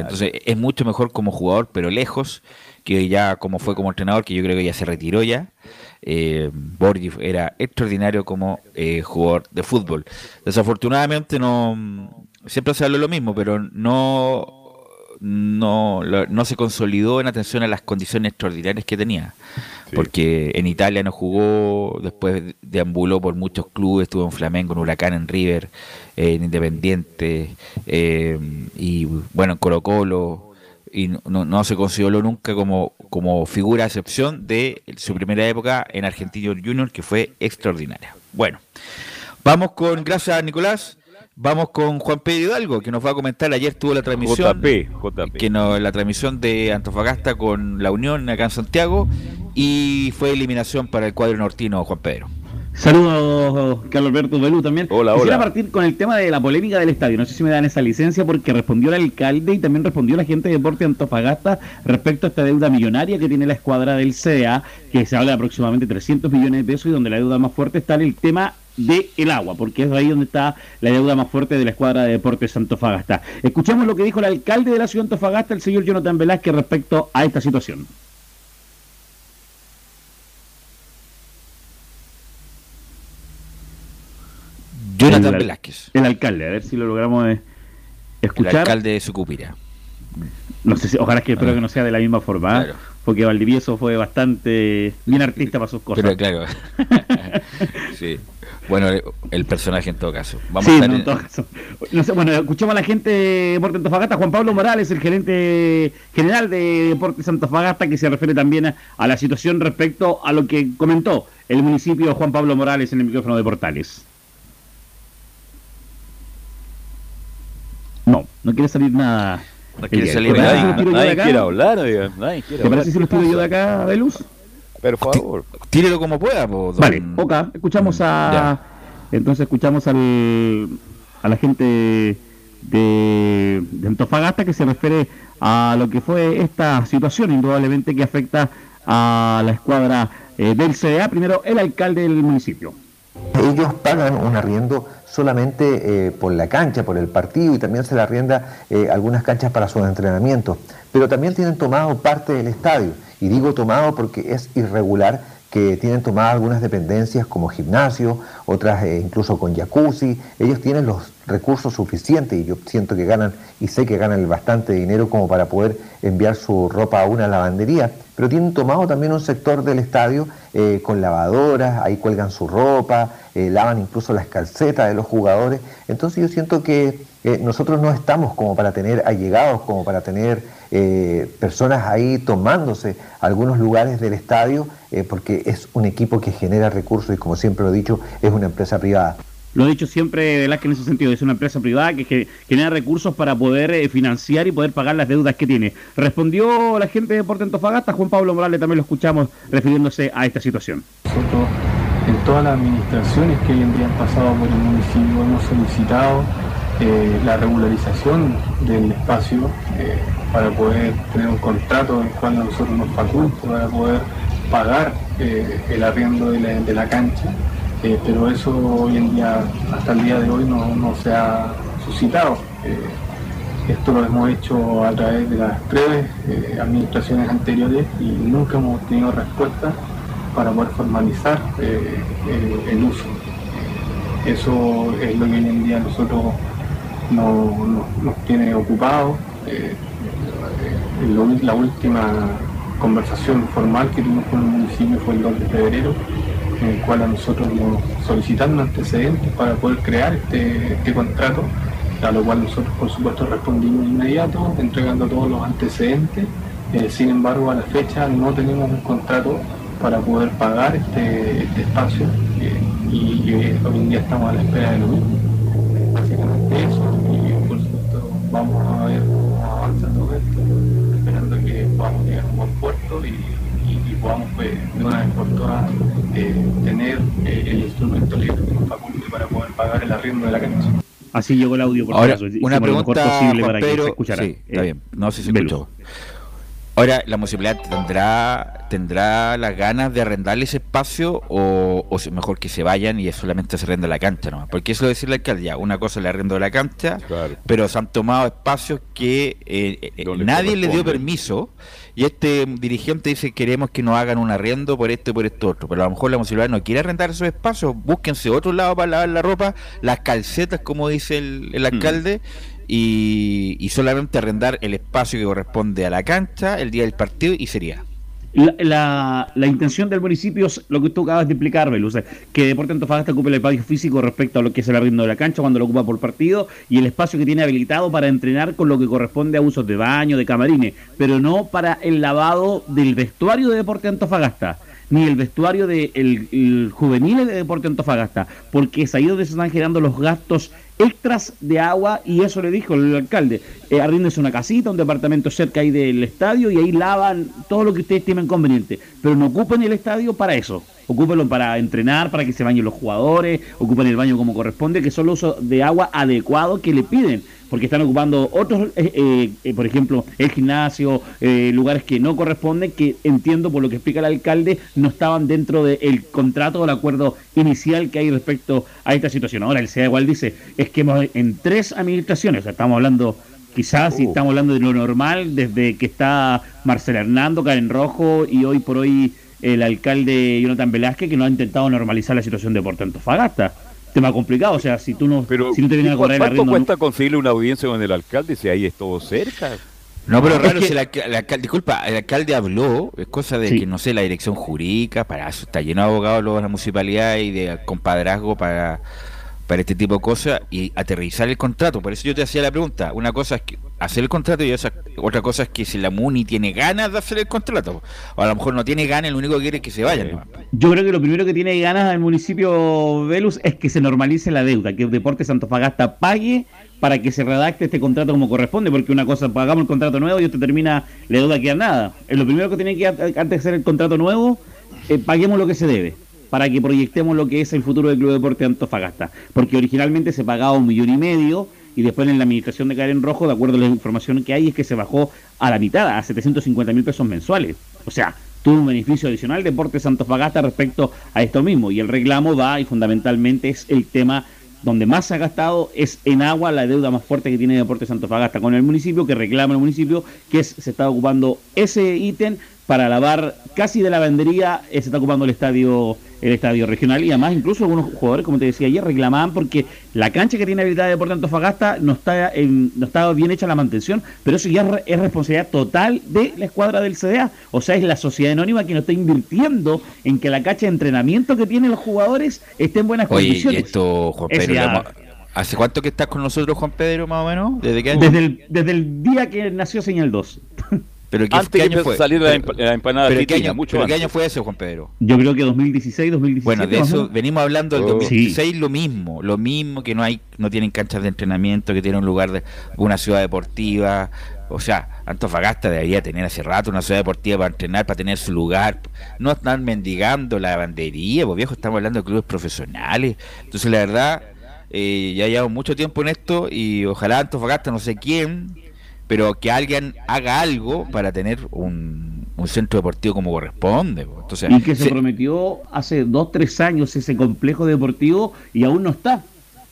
Entonces es mucho mejor como jugador, pero lejos, que ya como fue como entrenador, que yo creo que ya se retiró ya. Eh, Borgi era extraordinario como eh, jugador de fútbol. Desafortunadamente no siempre se habló lo mismo, pero no no, no se consolidó en atención a las condiciones extraordinarias que tenía. Porque en Italia no jugó, después deambuló por muchos clubes, estuvo en Flamengo, en Huracán, en River, en Independiente, eh, y bueno, en Colo Colo, y no, no, se consideró nunca como, como figura de excepción de su primera época en Argentino Junior, que fue extraordinaria. Bueno, vamos con, gracias Nicolás, Vamos con Juan Pedro Hidalgo, que nos va a comentar. Ayer tuvo la transmisión. Que no, la transmisión de Antofagasta con la Unión acá en Santiago. Y fue eliminación para el cuadro nortino, Juan Pedro. Saludos, Carlos Alberto Belú también. Hola, Quisiera partir con el tema de la polémica del estadio. No sé si me dan esa licencia porque respondió el alcalde y también respondió la gente de Deporte Antofagasta respecto a esta deuda millonaria que tiene la escuadra del CDA, que se habla de aproximadamente 300 millones de pesos y donde la deuda más fuerte está en el tema de el agua, porque es ahí donde está la deuda más fuerte de la escuadra de deportes Antofagasta. Escuchamos lo que dijo el alcalde de la ciudad de Antofagasta, el señor Jonathan Velázquez, respecto a esta situación. Jonathan Velázquez. El alcalde, a ver si lo logramos eh, escuchar. El alcalde de Sucupira. No sé si, ojalá que espero ah. que no sea de la misma forma, ¿eh? porque Valdivieso fue bastante bien artista para sus cosas. Pero claro. [LAUGHS] sí. Bueno, el personaje en todo caso. Vamos a en todo caso. bueno, escuchamos a la gente de Deportes Antofagasta, Juan Pablo Morales, el gerente general de Deportes Antofagasta, que se refiere también a, la situación respecto a lo que comentó el municipio Juan Pablo Morales en el micrófono de Portales. No, no quiere salir nada. No quiere salir nada. Nadie, quiere hablar, nadie quiere ¿Te parece si lo tiro yo de acá, de luz? Por favor. Tírelo como pueda. Vale, ok. Escuchamos a. Entonces escuchamos al, a la gente de, Antofagasta que se refiere a lo que fue esta situación, indudablemente que afecta a la escuadra eh, del CDA. Primero, el alcalde del municipio. Ellos pagan un arriendo solamente eh, por la cancha, por el partido y también se le arrienda eh, algunas canchas para sus entrenamientos, pero también tienen tomado parte del estadio y digo tomado porque es irregular que tienen tomadas algunas dependencias como gimnasio, otras eh, incluso con jacuzzi. Ellos tienen los recursos suficientes y yo siento que ganan y sé que ganan bastante dinero como para poder enviar su ropa a una lavandería, pero tienen tomado también un sector del estadio eh, con lavadoras, ahí cuelgan su ropa, eh, lavan incluso las calcetas de los jugadores. Entonces yo siento que nosotros no estamos como para tener allegados, como para tener eh, personas ahí tomándose algunos lugares del estadio, eh, porque es un equipo que genera recursos y como siempre lo he dicho, es una empresa privada. Lo he dicho siempre, Velázquez, en ese sentido, es una empresa privada que, genera recursos para poder eh, financiar y poder pagar las deudas que tiene. Respondió la gente de Deporte Antofagasta, Juan Pablo Morales también lo escuchamos refiriéndose a esta situación. Nosotros, en todas las administraciones que hoy en día han pasado por el municipio, hemos solicitado eh, la regularización del espacio eh, para poder tener un contrato en el cual nosotros nos faculte para poder pagar eh, el arriendo de la, cancha, pero eso hoy en día, hasta el día de hoy, no, se ha suscitado. esto lo hemos hecho a través de las tres administraciones anteriores y nunca hemos tenido respuesta para poder formalizar el uso. Eso es lo que hoy en día nosotros nos tiene ocupados. Eh, la última conversación formal que tuvimos con el municipio fue el 2 de febrero, en el cual a nosotros nos solicitaron antecedentes para poder crear este, este contrato, a lo cual nosotros por supuesto respondimos inmediato, entregando todos los antecedentes. Eh, sin embargo, a la fecha no tenemos un contrato para poder pagar este, este espacio eh, y, hoy en día estamos a la espera de lo mismo. Básicamente eso vamos a ver cómo avanza todo esto, esperando que podamos llegar a un buen puerto y, podamos pues, de una vez por todas eh, tener eh, el instrumento libre que nos faculte para poder pagar el arriendo de la cancha. Así llegó el audio por Ahora, una pregunta, posible para que se escuchara. Sí, está eh, bien, no sé si se escuchó. Ahora, ¿la municipalidad tendrá tendrá las ganas de arrendarle ese espacio o, o mejor que se vayan y solamente se arrenda la cancha ¿no? Porque eso decirle al alcalde, ya, una cosa le arrendo la cancha, pero se han tomado espacios que eh, eh, nadie le dio permiso y este dirigente dice queremos que nos hagan un arriendo por esto y por esto otro, pero a lo mejor la municipalidad no quiere arrendar esos espacios, búsquense otro lado para lavar la ropa, las calcetas como dice el, hmm. alcalde y, solamente arrendar el espacio que corresponde a la cancha el día del partido y sería. La, la, intención del municipio es lo que tú acabas de explicar, Belus, que Deporte Antofagasta ocupe el espacio físico respecto a lo que es el arriendo de la cancha cuando lo ocupa por partido y el espacio que tiene habilitado para entrenar con lo que corresponde a usos de baño, de camarines, pero no para el lavado del vestuario de Deporte Antofagasta ni el vestuario de juvenil de Deporte Antofagasta, porque es ahí donde se están generando los gastos extras de agua y eso le dijo el alcalde, eh, una casita, un departamento cerca ahí del estadio y ahí lavan todo lo que ustedes tienen conveniente, pero no ocupen el estadio para eso, ocúpenlo para entrenar, para que se bañen los jugadores, ocupen el baño como corresponde, que son los usos de agua adecuados que le piden porque están ocupando otros, eh, eh, eh, por ejemplo, el gimnasio, lugares que no corresponden, que entiendo por lo que explica el alcalde, no estaban dentro del contrato o el acuerdo inicial que hay respecto a esta situación. Ahora, el SEA igual dice, es que en tres administraciones, estamos hablando quizás si uh. estamos hablando de lo normal, desde que está Marcelo Hernando, Karen Rojo y hoy por hoy el alcalde Jonathan Velázquez, que no ha intentado normalizar la situación de Porto Antofagasta tema complicado. O sea, si tú no, si no te vienes a cobrar ¿Cuánto cuesta conseguirle una audiencia con el alcalde si ahí es todo cerca? No, pero raro si el, alcalde, disculpa, el alcalde habló, es cosa de que, no sé, la dirección jurídica, para eso está lleno de abogados luego la municipalidad y de compadrazgo para para este tipo de cosas y aterrizar el contrato. Por eso yo te hacía la pregunta. Una cosa es que hacer el contrato y otra cosa es que si la MUNI tiene ganas de hacer el contrato. O a lo mejor no tiene ganas, lo único que quiere es que se vayan. Yo creo que lo primero que tiene ganas el municipio Velus es que se normalice la deuda, que Deportes Antofagasta pague para que se redacte este contrato como corresponde, porque una cosa, pagamos el contrato nuevo y esto termina, la deuda queda nada. Es lo primero que tiene que antes de hacer el contrato nuevo, eh, paguemos lo que se debe para que proyectemos lo que es el futuro del Club Deporte Antofagasta. Porque originalmente se pagaba un millón y medio y después en la administración de Karen Rojo, de acuerdo a la información que hay, es que se bajó a la mitad, a 750 mil pesos mensuales. O sea, tuvo un beneficio adicional Deportes Antofagasta respecto a esto mismo. Y el reclamo va y fundamentalmente es el tema donde más se ha gastado es en agua la deuda más fuerte que tiene Deportes Antofagasta con el municipio, que reclama el municipio, que se está ocupando ese ítem para lavar casi de lavandería, eh, se está ocupando el estadio el estadio regional y además incluso algunos jugadores, como te decía ayer, reclamaban porque la cancha que tiene habilidad de Deportes Antofagasta no está en, no está bien hecha la mantención, pero eso ya es responsabilidad total de la escuadra del CDA, o sea, es la sociedad anónima que no está invirtiendo en que la cancha de entrenamiento que tienen los jugadores esté en buenas Oye, condiciones. Y esto, Juan Pedro, ¿hace cuánto que estás con nosotros, Juan Pedro, más o menos? ¿Desde qué Desde el, desde el día que nació Señal 2. [LAUGHS] Pero ¿qué, Antes año fue? salir la, empanada ¿Pero, qué año, mucho ¿pero qué año fue ese, Juan Pedro? Yo creo que 2016, 2017. Bueno, de eso venimos hablando del 2016 lo mismo, lo mismo que no hay no tienen canchas de entrenamiento, que tienen un lugar de una ciudad deportiva, o sea, Antofagasta debería tener hace rato una ciudad deportiva para entrenar, para tener su lugar. No están mendigando la lavandería, pues viejo, estamos hablando de clubes profesionales. Entonces, la verdad, eh, ya llevamos mucho tiempo en esto y ojalá Antofagasta, no sé quién, pero que alguien haga algo para tener un, centro deportivo como corresponde. Entonces, y que se, prometió hace dos, tres años ese complejo deportivo y aún no está.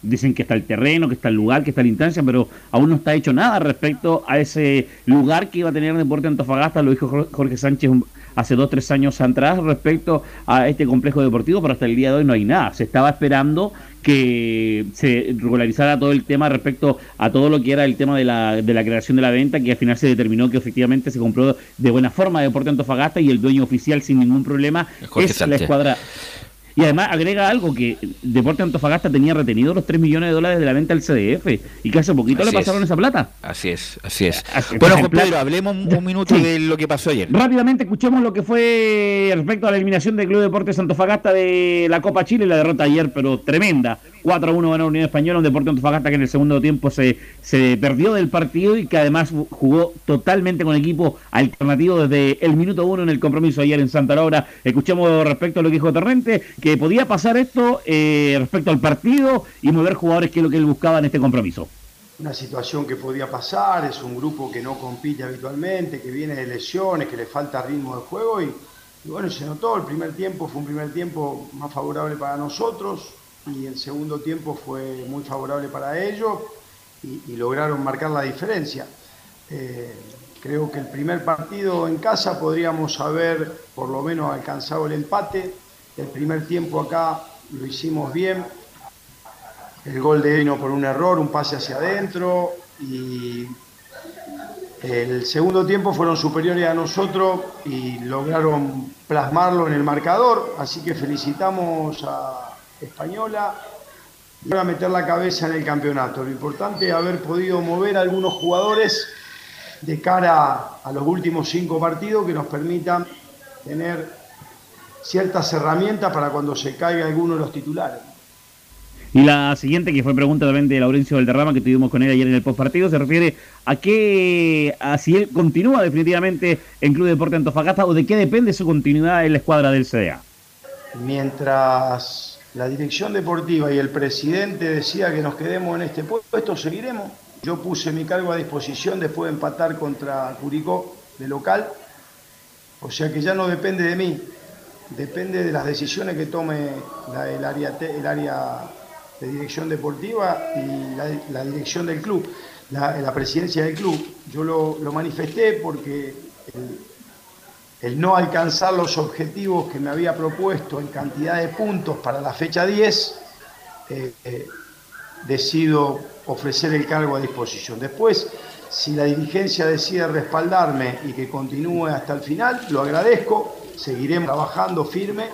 Dicen que está el terreno, que está el lugar, que está la instancia, pero aún no está hecho nada respecto a ese lugar que iba a tener Deporte Antofagasta, lo dijo Jorge Sánchez hace dos, tres años atrás respecto a este complejo deportivo, pero hasta el día de hoy no hay nada. Se estaba esperando que se regularizara todo el tema respecto a todo lo que era el tema de la, de la creación de la venta, que al final se determinó que efectivamente se compró de buena forma Deporte Antofagasta y el dueño oficial sin ningún problema es la escuadra y además agrega algo que Deporte Antofagasta tenía retenido los 3 millones de dólares de la venta del CDF y que hace poquito le pasaron esa plata. Así es, así es. bueno, Juan Pedro, hablemos un minuto de lo que pasó ayer. Rápidamente escuchemos lo que fue respecto a la eliminación del Club Deportes Antofagasta de la Copa Chile, la derrota ayer, pero tremenda. 4 a 1 ganó Unión Española, un Deporte Antofagasta que en el segundo tiempo se, se perdió del partido y que además jugó totalmente con equipo alternativo desde el minuto 1 en el compromiso ayer en Santa Laura. Escuchemos respecto a lo que dijo Torrente, que podía pasar esto eh, respecto al partido y mover jugadores, que es lo que él buscaba en este compromiso. Una situación que podía pasar, es un grupo que no compite habitualmente, que viene de lesiones, que le falta ritmo de juego y bueno, se notó, el primer tiempo fue un primer tiempo más favorable para nosotros, y el segundo tiempo fue muy favorable para ellos y, lograron marcar la diferencia. Eh, creo que el primer partido en casa podríamos haber por lo menos alcanzado el empate. El primer tiempo acá lo hicimos bien. El gol de Eno por un error, un pase hacia adentro y el segundo tiempo fueron superiores a nosotros y lograron plasmarlo en el marcador, así que felicitamos a, española y a meter la cabeza en el campeonato. Lo importante es haber podido mover a algunos jugadores de cara a los últimos cinco partidos que nos permitan tener ciertas herramientas para cuando se caiga alguno de los titulares. Y la siguiente, que fue pregunta también de Laurencio Valderrama, que tuvimos con él ayer en el postpartido, se refiere a qué, a si él continúa definitivamente en Club Deporte Antofagasta o de qué depende su continuidad en la escuadra del CDA. Mientras la dirección deportiva y el presidente decía que nos quedemos en este puesto, seguiremos. Yo puse mi cargo a disposición después de empatar contra Curicó de local, o sea que ya no depende de mí, depende de las decisiones que tome el, área, de dirección deportiva y la, dirección del club, la, presidencia del club. Yo lo, lo manifesté porque el no alcanzar los objetivos que me había propuesto en cantidad de puntos para la fecha 10, eh, eh, decido ofrecer el cargo a disposición. Después, si la dirigencia decide respaldarme y que continúe hasta el final, lo agradezco, seguiremos trabajando firme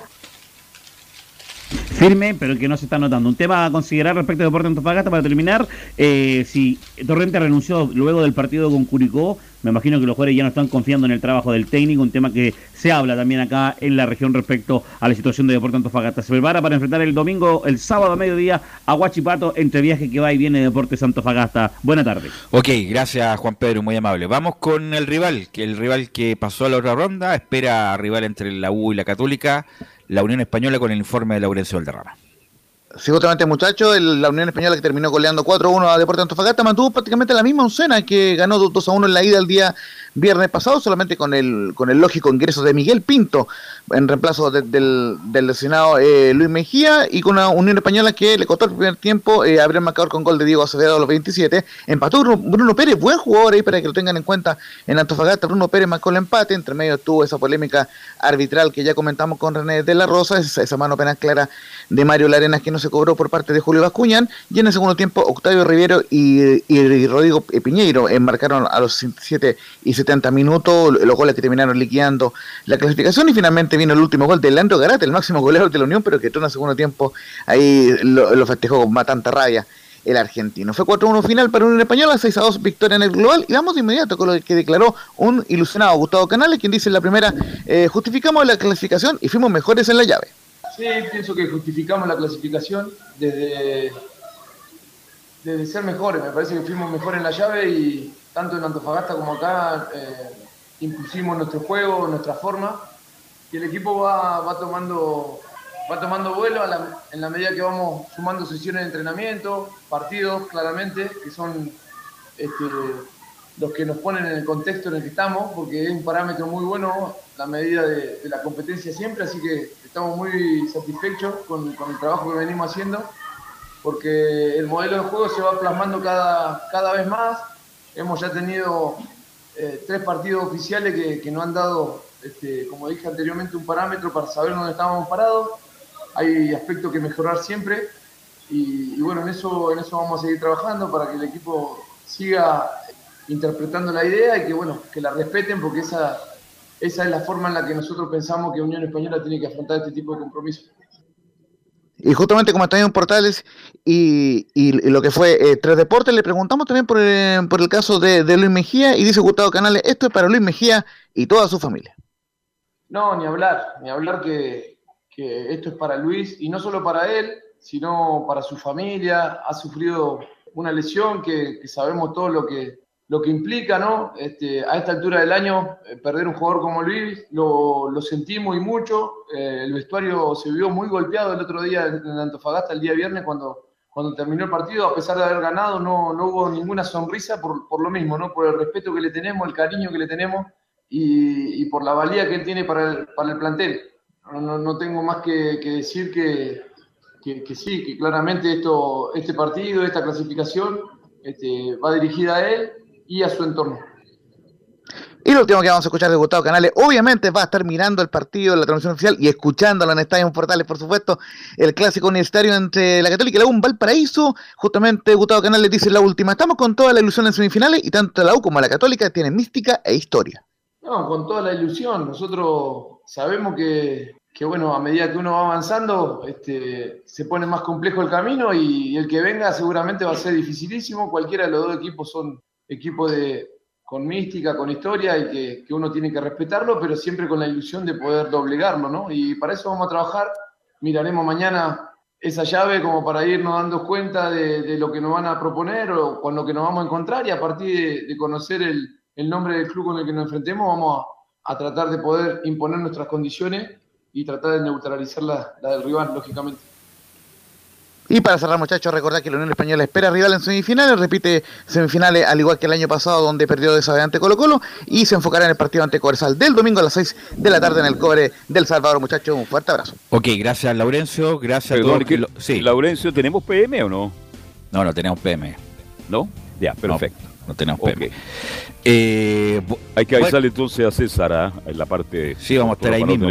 firme, pero que no se está notando. Un tema a considerar respecto a Deporte Antofagasta para terminar, eh, si Torrente renunció luego del partido con Curicó, me imagino que los jugadores ya no están confiando en el trabajo del técnico, un tema que se habla también acá en la región respecto a la situación de Deporte Antofagasta. Se prepara para enfrentar el domingo, el sábado a mediodía, a Huachipato, entre viaje que va y viene Deportes Antofagasta. Buena tarde. Ok, gracias Juan Pedro, muy amable. Vamos con el rival, que el rival que pasó a la otra ronda, espera rival entre la U y la Católica la Unión Española con el informe de Laurencio Valderrama. Sí, justamente, muchachos, la Unión Española que terminó goleando 4-1 a Deportes Antofagasta mantuvo prácticamente la misma oncena que ganó 2-1 en la ida el día viernes pasado, solamente con el, con el lógico ingreso de Miguel Pinto en reemplazo del, del eh, Luis Mejía y con una Unión Española que le costó el primer tiempo eh, abrir con gol de Diego Acevedo a los 27. Empató Bruno, Pérez, buen jugador ahí para que lo tengan en cuenta en Antofagasta. Bruno Pérez marcó el empate, entre medio tuvo esa polémica arbitral que ya comentamos con René de la Rosa, esa, mano penal clara de Mario Larenas que no se cobró por parte de Julio Bascuñán. Y en el segundo tiempo, Octavio Rivero y, y Rodrigo Piñeiro marcaron a los 67 y 70 minutos, los goles que terminaron liquidando la clasificación y finalmente vino el último gol de Leandro Garate, el máximo goleador de la Unión, pero que todo en el segundo tiempo ahí lo, festejó con tanta rabia el argentino. Fue 4-1 final para Unión Española, 6-2 victoria en el global. Y vamos de inmediato con lo que declaró un ilusionado Gustavo Canales, quien dice en la primera, eh, justificamos la clasificación y fuimos mejores en la llave. Sí, pienso que justificamos la clasificación desde, desde ser mejores. Me parece que fuimos mejores en la llave y tanto en Antofagasta como acá eh, nuestro juego, nuestra forma, y el equipo va, va tomando va tomando vuelo en la medida que vamos sumando sesiones de entrenamiento, partidos claramente, que son este, los que nos ponen en el contexto en el que estamos, porque es un parámetro muy bueno la medida de, la competencia siempre, así que estamos muy satisfechos con, con, el trabajo que venimos haciendo, porque el modelo de juego se va plasmando cada, cada vez más, hemos ya tenido eh, tres partidos oficiales que, que nos han dado, este, como dije anteriormente, un parámetro para saber dónde estábamos parados. Hay aspectos que mejorar siempre y, bueno, en eso, en eso vamos a seguir trabajando para que el equipo siga interpretando la idea y que bueno, que la respeten porque esa, esa es la forma en la que nosotros pensamos que Unión Española tiene que afrontar este tipo de compromisos. Y justamente como están en Portales y, y, lo que fue eh, Tres Deportes, le preguntamos también por el, por el caso de, Luis Mejía y dice Gustavo Canales, esto es para Luis Mejía y toda su familia. No, ni hablar, ni hablar que, que esto es para Luis y no solo para él, sino para su familia. Ha sufrido una lesión que sabemos todo lo que, lo que implica, ¿no? Este, a esta altura del año, eh, perder un jugador como Luis, lo, lo sentimos y mucho. Eh, el vestuario se vio muy golpeado el otro día en Antofagasta, el día viernes, cuando, cuando terminó el partido. A pesar de haber ganado, no, no hubo ninguna sonrisa por, por, lo mismo, ¿no? Por el respeto que le tenemos, el cariño que le tenemos y, y por la valía que él tiene para el, para el plantel. No, no, tengo más que, que decir que, que, que, sí, que claramente esto, este partido, esta clasificación, este, va dirigida a él y a su entorno. Y lo último que vamos a escuchar de Gustavo Canales, obviamente va a estar mirando el partido de la transmisión oficial y escuchándolo en Estadio Portales, por supuesto, el clásico universitario entre la Católica y la U Valparaíso. Justamente Gustavo Canales dice la última, estamos con toda la ilusión en semifinales y tanto la U como la Católica tienen mística e historia. No, con toda la ilusión. Nosotros sabemos que, que bueno, a medida que uno va avanzando, este, se pone más complejo el camino y el que venga seguramente va a ser dificilísimo. Cualquiera de los dos equipos son equipo de, con mística, con historia y que, que, uno tiene que respetarlo, pero siempre con la ilusión de poder doblegarlo, ¿no? Y para eso vamos a trabajar, miraremos mañana esa llave como para irnos dando cuenta de, de lo que nos van a proponer o con lo que nos vamos a encontrar y a partir de, conocer el, el, nombre del club con el que nos enfrentemos vamos a, a, tratar de poder imponer nuestras condiciones y tratar de neutralizar la, la del rival, lógicamente. Y para cerrar, muchachos, recordar que la Unión Española espera rival en semifinales, repite semifinales al igual que el año pasado, donde perdió de ante Colo Colo, y se enfocará en el partido ante Corsal del domingo a las 6 de la tarde en el cobre del Salvador, muchachos. Un fuerte abrazo. Ok, gracias, Laurencio. Gracias a todos. sí. Laurencio, ¿tenemos PM o no? No, no tenemos PM. ¿No? Ya, perfecto. No, tenemos PM. Eh, Hay que avisarle entonces a César ¿ah? en la parte. Sí, vamos a estar ahí mismo.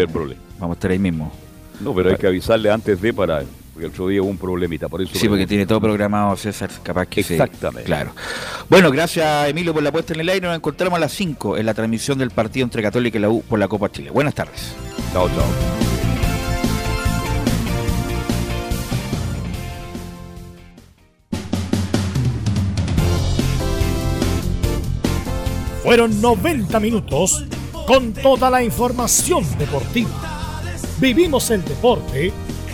vamos a estar ahí mismo. No, pero hay que avisarle antes de para porque el otro día hubo un problemita, por eso. Sí, porque tiene todo programado César, capaz que Exactamente. claro. Bueno, gracias Emilio por la puesta en el aire. Nos encontramos a las 5 en la transmisión del partido entre Católica y la U por la Copa Chile. Buenas tardes. Chao, chao. Fueron 90 minutos con toda la información deportiva. Vivimos el deporte